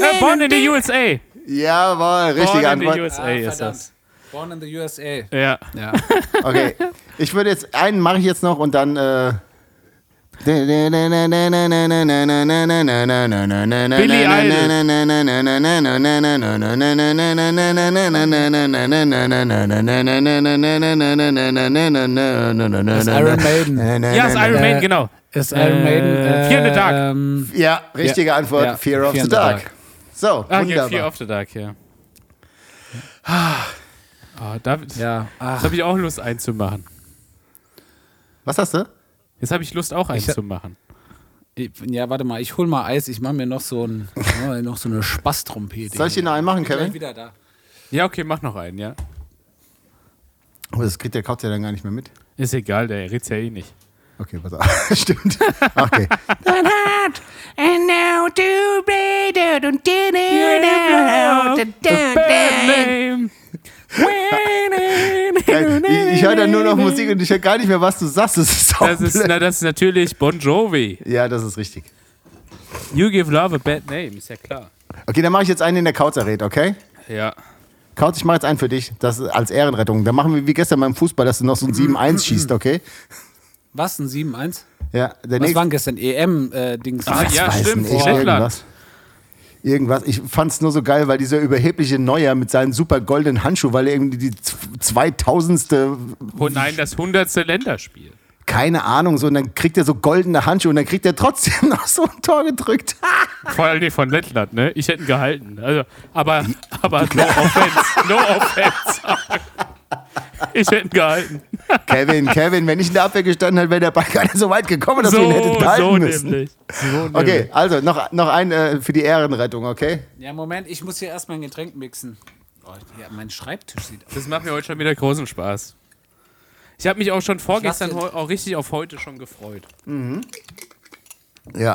Äh, Born in the USA. Jawohl, richtige Born in the Antwort. USA ist verdammt. das. Born in the USA. Ja. Ja. Okay, ich würde jetzt einen mache ich jetzt noch und dann. Äh, Billy Das ist Iron Maiden. Ja, ist Iron Äh, Maiden, genau. Ist Iron Maiden. Äh, Fear in the Dark. Ähm, Ja, richtige Ja, Antwort. ja, Fear of Fear the Dark. Dark. So, Ah, hier, Fear wunderbar. of the Dark, ja. Oh, da, ja. Jetzt Ach, habe ich auch Lust einzumachen. Was hast du? Jetzt habe ich Lust auch einzumachen. ich, ja, warte mal, ich hol mal Eis. Ich mache mir noch so, ein, <laughs> oh, noch so eine Spaßtrompete. Soll ich dir noch einen machen, Kevin? wieder da. Ja, okay, mach noch einen, ja. Aber das kriegt der Kautz ja dann gar nicht mehr mit. Ist egal, der redet ja eh nicht. Okay, pass auf. <laughs> Stimmt. Okay. Name. Ich, ich höre dann nur noch Musik und ich höre gar nicht mehr, was du sagst. Das ist, Das ist, na, das ist natürlich Bon Jovi. Ja, das ist richtig. You give love a bad name, ist ja klar. Okay, dann mache ich jetzt einen, den der Kautz errät, okay? Ja. Kautz, ich mache jetzt einen für dich, das ist als Ehrenrettung. Dann machen wir wie gestern beim Fußball, dass du noch so ein 7-1 schießt, okay? Was, ein 7-1? Ja, der Was nächste. waren gestern? EM-Dings? Ah, ja, stimmt, Schottland. irgendwas. Irgendwas. Ich fand's nur so geil, weil dieser überhebliche Neuer mit seinen super goldenen Handschuhen, weil er irgendwie die z- 2000. Oh nein, das hundertste Länderspiel. keine Ahnung, so, und dann kriegt er so goldene Handschuhe und dann kriegt er trotzdem <laughs> noch so ein Tor gedrückt. <laughs> Vor allem von Lettland, ne? Ich hätte ihn gehalten. Also, aber, <laughs> aber no offense. No offense. Ich hätte ihn gehalten. <laughs> Kevin, Kevin, wenn ich in der Abwehr gestanden hätte, wäre der Ball gar nicht so weit gekommen, dass so, wir ihn hätten halten so müssen. nämlich. So Okay, nämlich. also noch, noch ein äh, für die Ehrenrettung, okay? Ja, Moment, ich muss hier erstmal ein Getränk mixen. Oh, ja, mein Schreibtisch sieht aus. Das macht mir heute schon wieder großen Spaß. Ich habe mich auch schon vorgestern auch richtig auf heute schon gefreut. Ja. Und Ich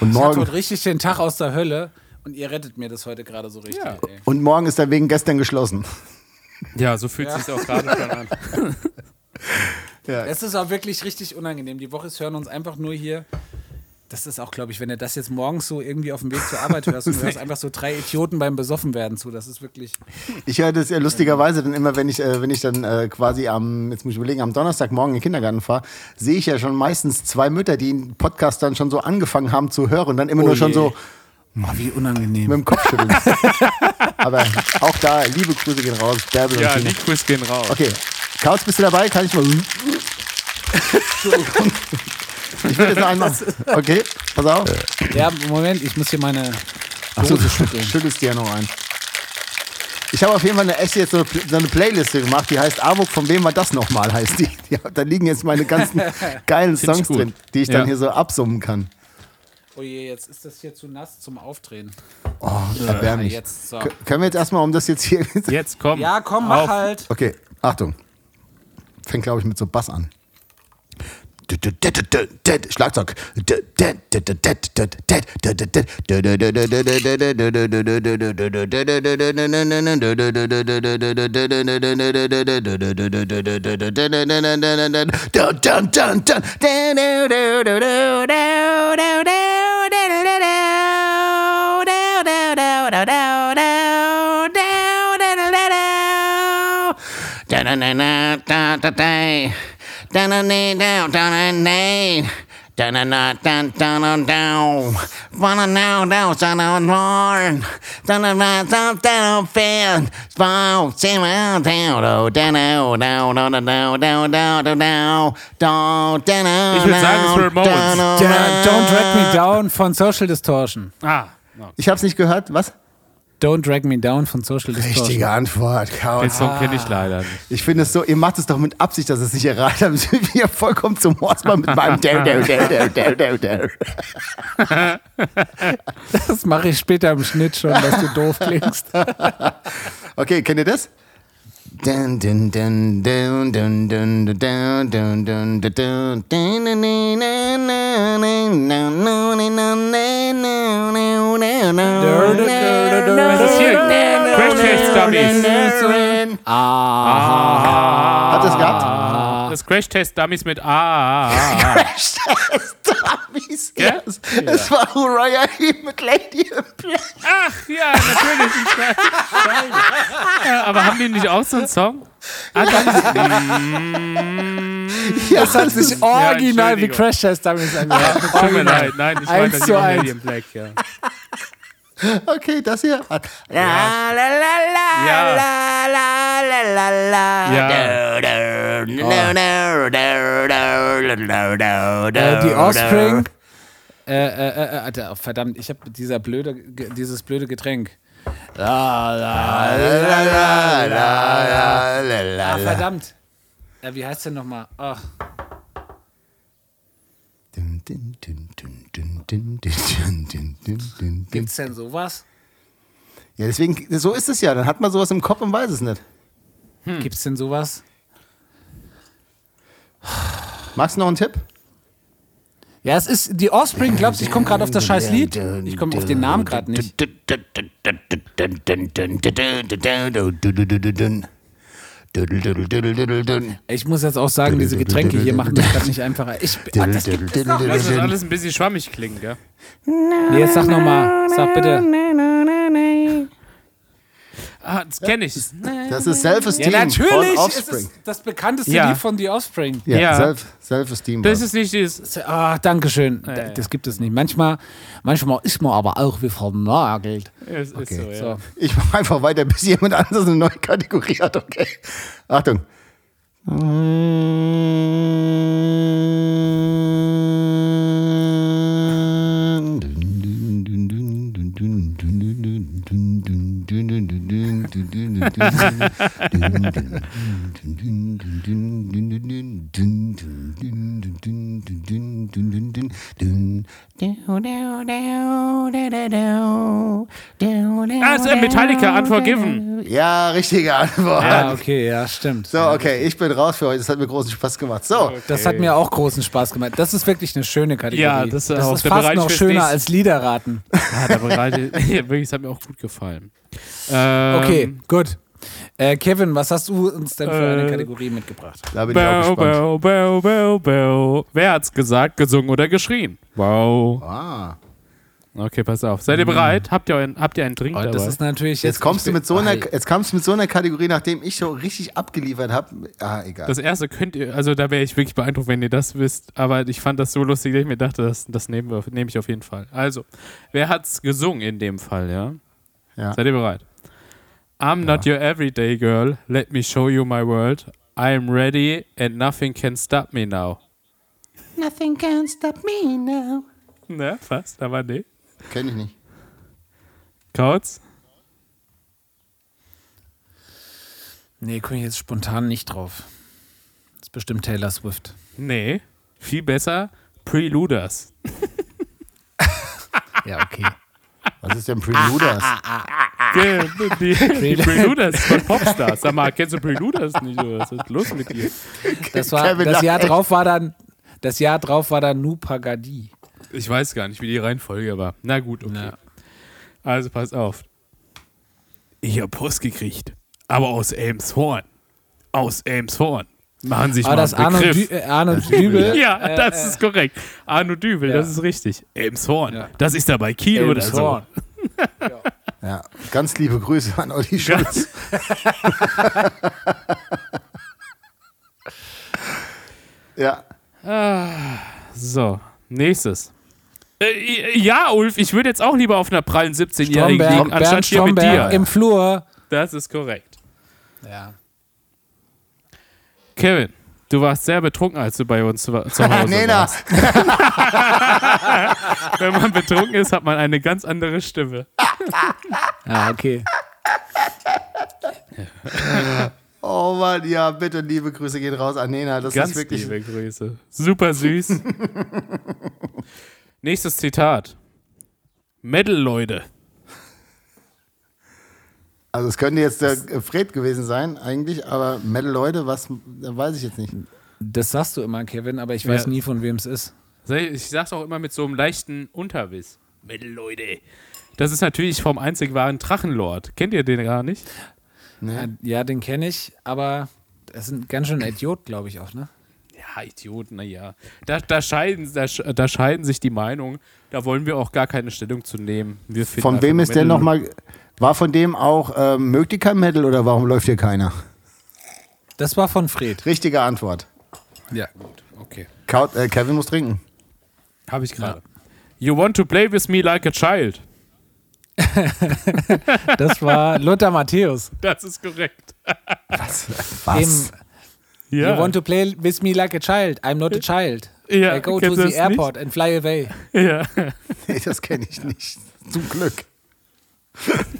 hatte morgen, heute richtig den Tag aus der Hölle und ihr rettet mir das heute gerade so richtig. Ja. Ey. und morgen ist er wegen gestern geschlossen. Ja, so fühlt es sich auch gerade schon an. <laughs> Ja. Es ist auch wirklich richtig unangenehm. Die Woche hören uns einfach nur hier. Das ist auch, glaube ich, wenn du das jetzt morgens so irgendwie auf dem Weg zur Arbeit hörst und du hörst <laughs> einfach so drei Idioten beim Besoffenwerden zu. Das ist wirklich. Ich höre das ja lustigerweise dann immer, wenn ich, äh, wenn ich dann äh, quasi am, jetzt muss ich überlegen, am Donnerstagmorgen in den Kindergarten fahre, sehe ich ja schon meistens zwei Mütter, die den Podcast dann schon so angefangen haben zu hören und dann immer Oh nur schon je. so Oh, wie unangenehm. mit dem Kopf schütteln. <laughs> Aber auch da, liebe Grüße gehen raus, Bärbel Ja, die Quiz gehen raus. Okay, Kauz, bist du dabei? Kann ich mal. ich will jetzt noch einmal. Okay, pass auf. Ja, Moment, ich muss hier meine. Achso, du schüttelst dir ja noch ein. Ich habe auf jeden Fall eine echte jetzt so, so eine Playliste gemacht, die heißt Avok, von wem war das nochmal, heißt die. <laughs> die. Da liegen jetzt meine ganzen <laughs> geilen Songs drin, die ich dann Ja. hier so absummen kann. Oh je, jetzt ist das hier zu nass zum Aufdrehen. Oh, erbärmlich. jetzt, so. Können wir jetzt erstmal, um das jetzt hier. Jetzt komm. Ja, komm, mach Auf. halt. Okay, Achtung. Fängt, glaube ich, mit so Bass an. Schlagzeug. Ich würd sagen, es. Der Don't Drag Me Down von Social Distortion. Ah. Ich habe es nicht gehört. Was? Don't Drag Me Down von Social Distortion. Richtige Antwort. den Kauz. Song kenne ich leider nicht. Ich finde es so, ihr macht es doch mit Absicht, dass es nicht erraten habt. Sind wir vollkommen zum Horstmann mit meinem Dau, Dau, Dau, Dau, Dau, Dau. Das mache ich später im Schnitt schon, dass du doof klingst. Okay, kennt ihr das? Das ist hier Crash Test Dummies. Ah. Hat das gehabt? Das Crash Test Dummies mit A. Dummies, ja. Es war Uriah Heep mit Lady in Black. Ach ja, natürlich. Ja, aber haben die nicht auch so einen Song? Ah, Das hat sich original wie. Crash Test Dummies angehört. Tut mir leid. Nein, ich Eins meine das zu auch eins. Lady in Black, ja. Okay, das hier. Ja. Ja. Äh, die Offspring. Äh, äh, äh, äh, oh, verdammt, ich habe dieser blöde, dieses blöde Getränk. Ah, verdammt. Äh, wie heißt der nochmal? Ach, gibt's denn sowas? Ja, deswegen, so ist es ja. Dann hat man sowas im Kopf und weiß es nicht. Gibt's denn sowas? Magst du noch einen Tipp? Ja, es ist die Offspring. Glaubst du, ich komme gerade auf das scheiß Lied? Ich komme auf den Namen gerade nicht. Ich muss jetzt auch sagen, diese Getränke hier machen das gerade nicht einfacher. Ich, ah, das gibt es noch. Lass das alles ein bisschen schwammig klingen, gell? Nee, jetzt sag nochmal. Sag bitte. Ah, das kenne ich. Das ist Self-Esteem Ja, natürlich. von Es Offspring. ist das bekannteste Ja. Lied von The Offspring. Ja, Ja. Self- Self-Esteem. Das ist nicht dieses. Ah, danke schön. Ja, ja. Das gibt es nicht. Manchmal, manchmal ist man aber auch wie vernagelt. Es ist so, ja. So. Ich mache einfach weiter, bis jemand anderes eine neue Kategorie hat, okay? Achtung. Ah, es ist Metallica, Unforgiven. Ja, richtige Antwort. Ja, okay, ja, stimmt. So, okay, ich bin raus für heute. Das hat mir großen Spaß gemacht. So, Das hat mir auch großen Spaß gemacht. Das ist wirklich eine schöne Kategorie. Ja, das ist auch ist der fast Bereich noch schöner als Liederraten. Ah, da bereite, <laughs> ja, wirklich, es hat mir auch gut gefallen. Ähm, Okay, gut. Äh, Kevin, was hast du uns denn für eine Äh, Kategorie mitgebracht? da bin ich auch Bow, gespannt. bow, bow, bow, bow. Wer hat's gesagt, gesungen oder geschrien? Wow. Ah. Okay, pass auf. Seid ihr bereit? Habt ihr, einen, habt ihr einen Drink dabei? das ist natürlich Jetzt kommst du mit so einer, jetzt kommst du mit so einer Kategorie, nachdem ich schon richtig abgeliefert habe. Ah, egal. das erste könnt ihr, also da wäre ich wirklich beeindruckt, wenn ihr das wisst. Aber ich fand das so lustig, dass ich mir dachte, das, das nehmen wir, nehme ich auf jeden Fall. Also, wer hat's gesungen in dem Fall, ja? Ja. Seid ihr bereit? I'm not your everyday girl. Let me show you my world. I am ready and nothing can stop me now. Nothing can stop me now. Ne, fast, aber nee. Kenn ich nicht. Kautz? Nee, komme ich jetzt spontan nicht drauf. Das ist bestimmt Taylor Swift. Nee. Viel besser. Preluders. <laughs> Ja, okay. Was ist denn Preluders? Die, die Preluders von Popstars. Sag mal, kennst du Preluders nicht? Oder? Was ist los mit dir? Das, war, das Jahr drauf war dann, das Jahr drauf war dann Nupagadi. Ich weiß gar nicht, wie die Reihenfolge war. Na gut, okay. Ja. Also pass auf. Ich hab Post gekriegt. Aber aus Elmshorn. Aus Elmshorn. Machen sich Aber mal das Arno. Dü äh, Arno <laughs> Dübel. Ja, äh, das äh, ist korrekt. Arno Dübel, ja. das ist richtig. Elmshorn. Ja. Das ist da bei Kiel oder so. Elmshorn. <laughs> Ja, ganz liebe Grüße an Olli Schulz. <laughs> ja. So, nächstes. Äh, ja, Ulf, ich würde jetzt auch lieber auf einer prallen 17-Jährigen Stromberg, liegen, anstatt Bernd hier mit dir. im Flur. Das ist korrekt. Ja. Kevin, du warst sehr betrunken, als du bei uns zu, zu Hause <laughs> Nena. warst. <laughs> Wenn man betrunken ist, hat man eine ganz andere Stimme. Ja, okay. <laughs> Oh Mann, ja, bitte liebe Grüße gehen raus an Nena. Das Ganz ist wirklich. liebe Grüße. Super süß. Nächstes Zitat. Metal-Leute. Also es könnte jetzt der äh, Fred gewesen sein, eigentlich, aber Metal Leute, was da weiß ich jetzt nicht. Das sagst du immer, Kevin, aber ich weiß Ja. nie, von wem es ist. Ich sag's auch immer mit so einem leichten Unterbiss. Metal-Leute. Das ist natürlich vom einzig wahren Drachenlord. Kennt ihr den gar nicht? Ja, Ja, den kenne ich, aber er ist ein ganz schön Idiot, glaube ich auch, ne? Ja, Idioten, naja. Da, da, scheiden, da, da scheiden sich die Meinungen. Da wollen wir auch gar keine Stellung zu nehmen. Wir finden Von wem ist der Metal- nochmal? War von dem auch, ähm, mögt ihr kein Metal oder warum läuft hier keiner? Das war von Fred. Richtige Antwort. Ja. Okay. Kaut, äh, Kevin muss trinken. Habe ich gerade. You want to play with me like a child. <laughs> Das war Lothar Matthäus. Das ist korrekt. Was? Im, Ja. You want to play with me like a child? I'm not a child. Ja, I go to the airport and fly away. ja. <laughs> Nee, das kenne ich nicht. Zum Glück. <laughs>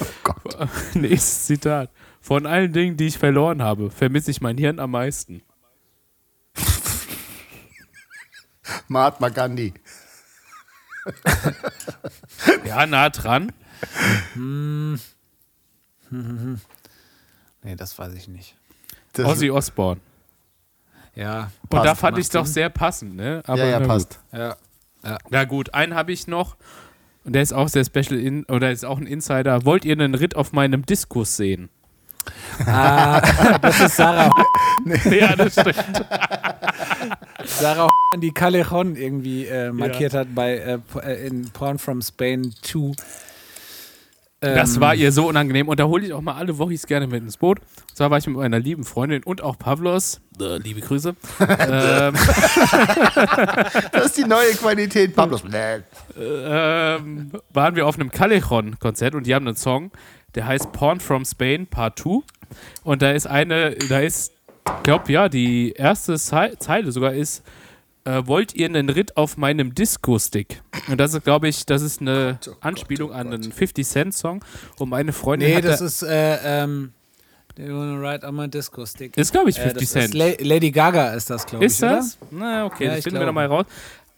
oh Gott. <laughs> Nächstes Zitat. Von allen Dingen, die ich verloren habe, vermisse ich mein Hirn am meisten. <laughs> Mahatma Gandhi. <laughs> Ja, nah dran. Nee, das weiß ich nicht. Das Ozzy Osbourne. Ja. Und da Passt, fand ich es doch sehr passend, ne? Aber ja, ja, gut. passt. Ja. Na gut, einen habe ich noch. Und der ist auch sehr special in, oder ist auch ein Insider. Wollt ihr einen Ritt auf meinem Diskus sehen? Ah, <laughs> das ist Sarah, ja, das stimmt. <laughs> Sarah die Callejon irgendwie äh, markiert hat bei äh, äh, in Porn from Spain 2. Das Ähm, war ihr so unangenehm. Und da hole ich auch mal alle Wochis gerne mit ins Boot. Und zwar war ich mit meiner lieben Freundin und auch Pavlos. Äh, liebe Grüße. <laughs> ähm, <laughs> Das ist die neue Qualität. Pablos. ähm, waren wir auf einem Callejon-Konzert und die haben einen Song, der heißt Porn from Spain Part 2. Und da ist eine, da ist Ich glaube, ja, die erste Zei- Zeile sogar ist, äh, wollt ihr einen Ritt auf meinem Disco-Stick? Und das ist, glaube ich, das ist eine Anspielung an einen 50-Cent-Song. Und meine Freundin Nee, hat das da- ist, äh, ähm, They wanna ride on my disco stick. ist glaube ich, Äh, 50 das ist Cent. La Lady Gaga ist das, glaube ich. Ist das? Na, okay, Ja, das ich finden wir nochmal raus.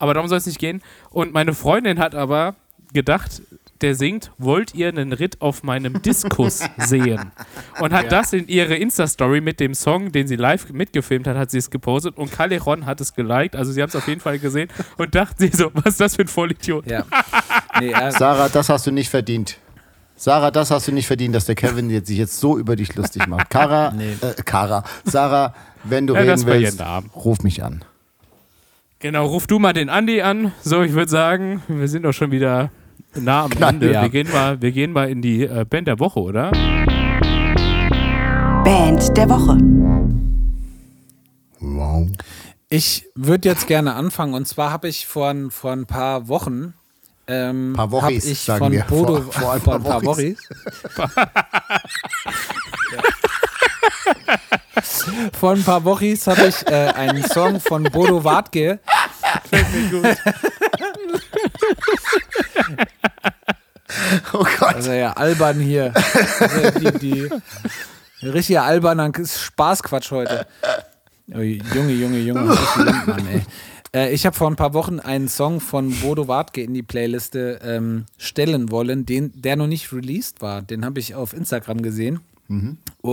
Aber darum soll es nicht gehen. Und meine Freundin hat aber gedacht, der singt, wollt ihr einen Ritt auf meinem Diskus <laughs> sehen? Und hat das in ihre Insta-Story mit dem Song, den sie live mitgefilmt hat, hat sie es gepostet und Caleron hat es geliked. Also sie haben es auf jeden Fall gesehen und dachten sie so, was ist das für ein Vollidiot? Ja. <laughs> Nee, Sarah, das hast du nicht verdient. Sarah, das hast du nicht verdient, dass der Kevin jetzt, sich jetzt so über dich lustig macht. <laughs> Kara, äh, Kara, Sarah, wenn du Ja, reden willst, ruf mich an. Genau, ruf du mal den Andi an. So, ich würde sagen, wir sind doch schon wieder nah am Knapp, Ende. ja. Wir, gehen mal, wir gehen mal in die äh, Band der Woche, oder? Band der Woche. Wow. ich würde jetzt gerne anfangen und zwar habe ich vor, ein- vor ein paar Wochen. Ähm, Paar hab Wochis, ich sagen von wir. Bodo, Vor- <laughs> vor ein paar paar Wochis. Wochis. <laughs> Vor ein paar Wochis habe ich äh, einen Song von Bodo Wartke. <laughs> <laughs> Oh Gott. Also ja, albern hier. Also die, die, richtiger alberner Spaßquatsch heute. Oh, Junge, Junge, Junge, Mann, ey. Äh, ich habe vor ein paar Wochen einen Song von Bodo Wartke in die Playliste ähm, stellen wollen, den, der noch nicht released war. Den habe ich auf Instagram gesehen.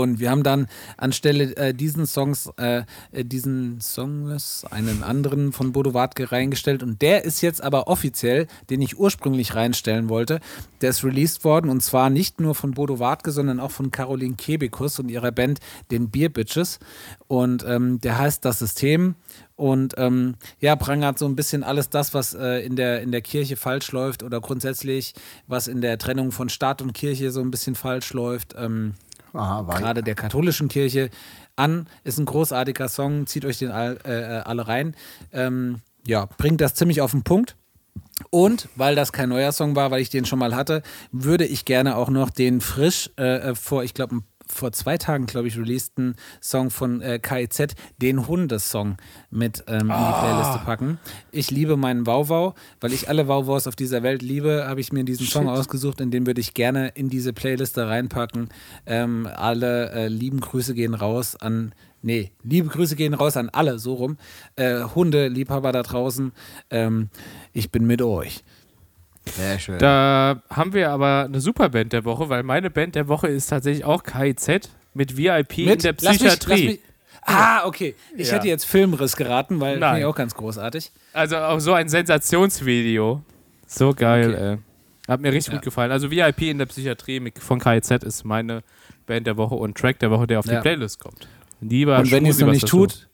Und wir haben dann anstelle äh, diesen Songs, äh, diesen Songs, einen anderen von Bodo Wartke reingestellt. Und der ist jetzt aber offiziell, den ich ursprünglich reinstellen wollte, der ist released worden. Und zwar nicht nur von Bodo Wartke, sondern auch von Caroline Kebekus und ihrer Band, den Beer Bitches. Und ähm, der heißt Das System. Und ähm, ja, prangert so ein bisschen alles das, was äh, in, der, in der Kirche falsch läuft oder grundsätzlich, was in der Trennung von Staat und Kirche so ein bisschen falsch läuft. Ähm, Aha, gerade der katholischen Kirche an. Ist ein großartiger Song, zieht euch den all, äh, äh, alle rein. Ähm, ja, bringt das ziemlich auf den Punkt. Und weil das kein neuer Song war, weil ich den schon mal hatte, würde ich gerne auch noch den frisch äh, äh, vor, ich glaube, vor zwei Tagen, glaube ich, releaseden Song von äh, KIZ, den Hundesong, mit ähm, in die Playliste packen. Ich liebe meinen Wauwau, weil ich alle Wauwaus auf dieser Welt liebe, habe ich mir diesen Song ausgesucht und den würde ich gerne in diese Playliste reinpacken. Ähm, alle äh, lieben Grüße gehen raus an Nee, liebe Grüße gehen raus an alle, so rum. Äh, Hunde, Liebhaber da draußen. Ähm, ich bin mit euch. Sehr schön. Da haben wir aber eine super Band der Woche, weil meine Band der Woche ist tatsächlich auch KIZ mit VIP in der Lass mich- Psychiatrie. lass mich- ah, okay. Ich Ja. hätte jetzt Filmriss geraten, weil Nein. finde ich auch ganz großartig. Also auch so ein Sensationsvideo. So geil, ey. Hat mir richtig Ja. gut gefallen. Also VIP in der Psychiatrie mit- von KIZ ist meine Band der Woche und Track der Woche, der auf die Ja. Playlist kommt. Lieber Und wenn ihr es noch was nicht tut,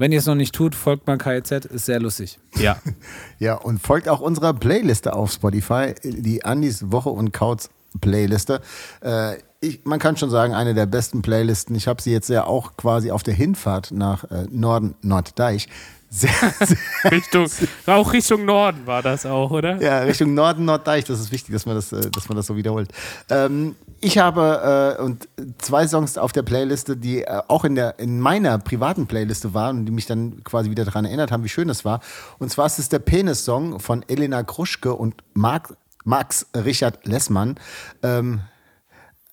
wenn ihr es noch nicht tut, folgt mal KIZ, ist sehr lustig. Ja. <laughs> Ja, und folgt auch unserer Playliste auf Spotify, die Andis Woche und Kautz Playliste. Äh, ich, man kann schon sagen, eine der besten Playlisten. Ich habe sie jetzt ja auch quasi auf der Hinfahrt nach äh, Norden, Norddeich. <laughs> Sehr, sehr, Richtung, auch Richtung Norden war das auch, oder? ja, Richtung Norden, Norddeich. Das ist wichtig, dass man das, äh, dass man das so wiederholt. Ähm, ich habe äh, und zwei Songs auf der Playliste, die äh, auch in, der, in meiner privaten Playliste waren und die mich dann quasi wieder daran erinnert haben, wie schön das war. Und zwar ist es der Penis-Song von Elena Kruschke und Mark, Max Richard Lessmann. Ähm,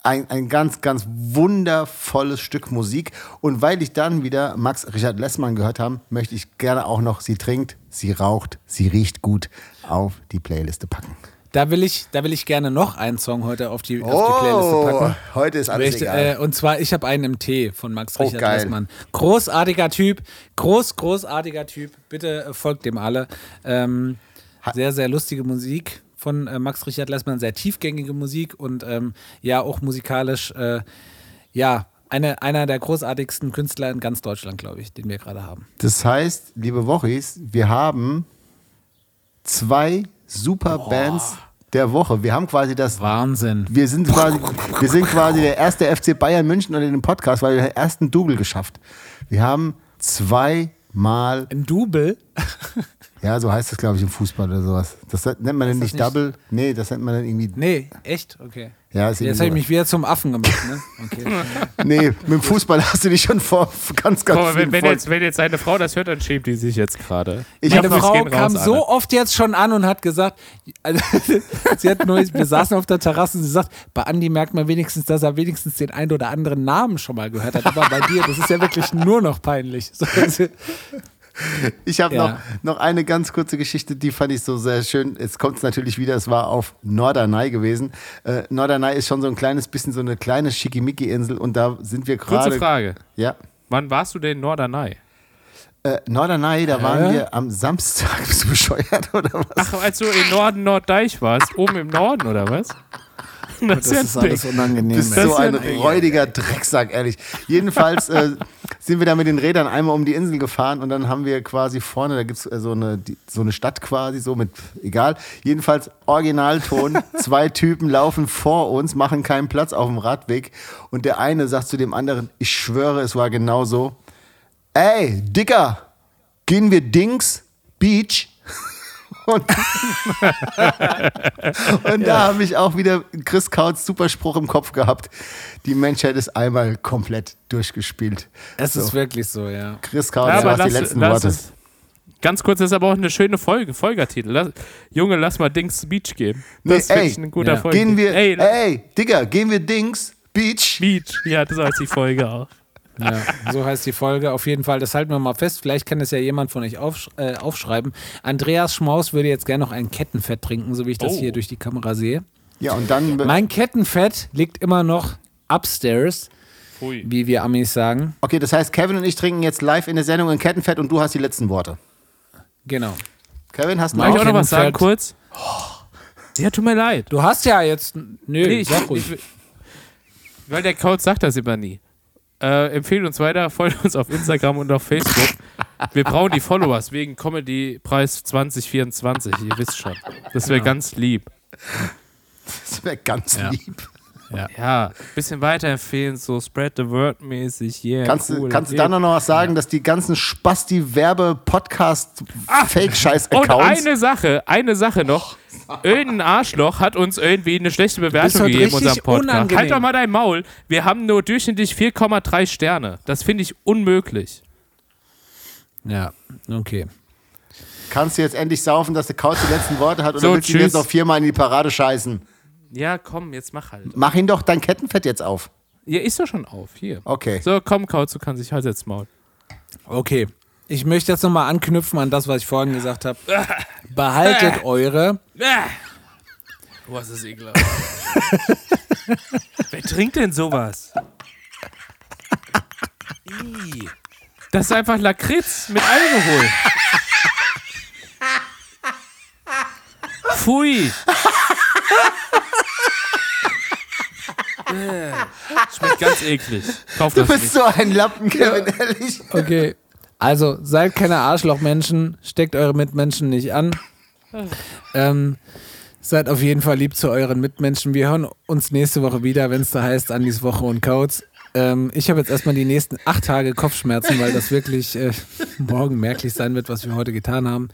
ein, ein ganz, ganz wundervolles Stück Musik. Und weil ich dann wieder Max Richard Lessmann gehört habe, möchte ich gerne auch noch Sie trinkt, sie raucht, sie riecht gut auf die Playliste packen. Da will ich, da will ich gerne noch einen Song heute auf die, auf die Playliste packen. Oh, heute ist alles Richtig, egal. äh, und zwar, ich habe einen im Tee von Max Oh, Richard geil. Lessmann. Großartiger Typ, groß, großartiger Typ. Bitte äh, folgt dem alle. Ähm, sehr, sehr lustige Musik von äh, Max Richard Lessmann, sehr tiefgängige Musik und ähm, ja, auch musikalisch, äh, ja, eine, einer der großartigsten Künstler in ganz Deutschland, glaube ich, den wir gerade haben. Das heißt, liebe Wochis, wir haben zwei super Bands der Woche. Wir haben quasi das Wahnsinn. Wir sind quasi, wir sind quasi der erste FC Bayern München unter dem Podcast, weil wir den ersten Double geschafft. Wir haben zweimal, Ein Double? <laughs> ja, so heißt das, glaube ich, im Fußball oder sowas. Das nennt man dann nicht nicht- Double. Nee, das nennt man dann irgendwie. Nee, echt? Okay. Ja, ist Jetzt habe ich mich wieder zum Affen gemacht, ne? Okay. <laughs> Nee, mit dem Fußball hast du dich schon vor ganz, ganz mal, wenn, wenn, jetzt, wenn jetzt eine Frau das hört, dann schämt die sich jetzt gerade. Ich Meine Frau raus, kam Anne. so oft jetzt schon an und hat gesagt, also, <laughs> sie hat neulich, wir saßen auf der Terrasse und sie sagt, bei Andi merkt man wenigstens, dass er wenigstens den einen oder anderen Namen schon mal gehört hat. Aber bei dir, das ist ja wirklich nur noch peinlich. <laughs> So, also, <laughs> Ich habe Ja. noch, noch eine ganz kurze Geschichte, die fand ich so sehr schön. Jetzt kommt es natürlich wieder, es war auf Norderney gewesen. Äh, Norderney ist schon so ein kleines bisschen so eine kleine Schickimicki-Insel und da sind wir gerade. Kurze Frage. Ja. Wann warst du denn in Norderney? Äh, Norderney, da waren wir am Samstag. <laughs> Bist du bescheuert oder was? Ach, als du in Norden Norddeich warst, oben im Norden oder was? Das, das ist alles unangenehm. bist ey. so ein- räudiger Drecksack, ehrlich. Jedenfalls äh, sind wir da mit den Rädern einmal um die Insel gefahren und dann haben wir quasi vorne, da gibt es so, eine, so eine Stadt quasi, so mit, egal. Jedenfalls Originalton, <laughs> zwei Typen laufen vor uns, machen keinen Platz auf dem Radweg und der eine sagt zu dem anderen, ich schwöre, es war genau so, ey, Dicker, gehen wir Dings, Beach? Und, <laughs> und da habe ich auch wieder Chris Kautz super Spruch im Kopf gehabt. Die Menschheit ist einmal komplett durchgespielt. Es ist wirklich so, ja. Chris Kautz, Ja, hast die letzten lass Worte. es. Ganz kurz, das ist aber auch eine schöne Folge, Folgertitel. Lass, Junge, lass mal Dings Beach gehen. Das Nee, ey, ich ein guter ja. Folge. Gehen wir, Ey, ey, Digga, gehen wir Dings, Beach. Beach. Ja, das heißt die Folge auch. Ja, so heißt die Folge. Auf jeden Fall, das halten wir mal fest. Vielleicht kann das ja jemand von euch aufsch äh, aufschreiben. Andreas Schmaus würde jetzt gerne noch ein Kettenfett trinken, so wie ich das Oh. hier durch die Kamera sehe. Ja, und dann. Mein Kettenfett liegt immer noch upstairs, Pfui. wie wir Amis sagen. Okay, das heißt, Kevin und ich trinken jetzt live in der Sendung ein Kettenfett und du hast die letzten Worte. Genau. Kevin, hast du Darf ich auch noch was sagen, kurz? Ja, tut mir leid. Du hast ja jetzt. Nö, Nee, ich, sag ruhig. ich, weil der Couch sagt das immer nie. Äh, empfehlt uns weiter, <laughs> folgt uns auf Instagram und auf Facebook. Wir brauchen die Followers wegen Comedy-Preis 2024. Ihr wisst schon. Das wäre ganz lieb. Das wäre ganz Ja. lieb. Ja, bisschen weiterempfehlen, so spread the word mäßig. Yeah, Kannst, du cool. kannst du yeah. dann noch was sagen, dass die ganzen Und Spasti-Werbe-Podcast-Fake-Scheiß-Accounts. eine Sache, eine Sache noch. Irgendein Arschloch hat uns irgendwie eine schlechte Bewertung gegeben unserem Podcast. unangenehm. Halt doch mal dein Maul. Wir haben nur durchschnittlich 4,3 Sterne. Das finde ich unmöglich. Ja, okay. Kannst du jetzt endlich saufen, dass der Couch die letzten Worte hat oder So, willst du jetzt noch viermal in die Parade scheißen? Ja, komm, jetzt mach halt. Mach ihn doch dein Kettenfett jetzt auf. Ja, ist doch schon auf. Hier. Okay. So, komm, Kauz, du kannst dich halt jetzt Maul. Okay. Ich möchte jetzt nochmal anknüpfen an das, was ich vorhin gesagt habe. Behaltet eure. Was ist ekelhaft. <laughs> Wer trinkt denn sowas? Ih. Das ist einfach Lakritz mit Alkohol. Pfui. <laughs> Schmeckt ganz eklig. Kauf Du das bist nicht. so ein Lappen, Kevin, ehrlich. Okay. Also, seid keine Arschlochmenschen, steckt eure Mitmenschen nicht an. Ähm, seid auf jeden Fall lieb zu euren Mitmenschen. Wir hören uns nächste Woche wieder, wenn es da heißt Andis Woche und Codes. Ähm, ich habe jetzt erstmal die nächsten acht Tage Kopfschmerzen, weil das wirklich äh, <laughs> morgen merklich sein wird, was wir heute getan haben.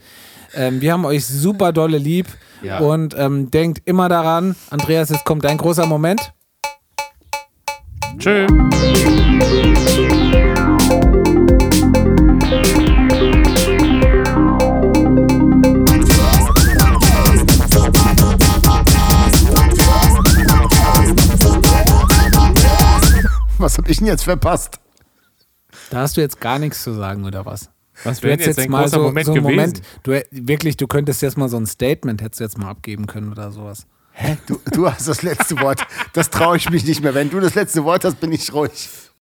Ähm, wir haben euch super dolle lieb Ja. und ähm, denkt immer daran, Andreas, jetzt kommt dein großer Moment. Tschö. Was hab ich denn jetzt verpasst? Da hast du jetzt gar nichts zu sagen, oder was? Was Du wäre hättest jetzt jetzt ein mal großer so, Moment so einen gewesen? Moment, du wirklich, du könntest jetzt mal so ein Statement hättest du jetzt mal abgeben können oder sowas. Hä? Du, du hast das letzte Wort. Das traue ich mich nicht mehr. Wenn du das letzte Wort hast, bin ich ruhig.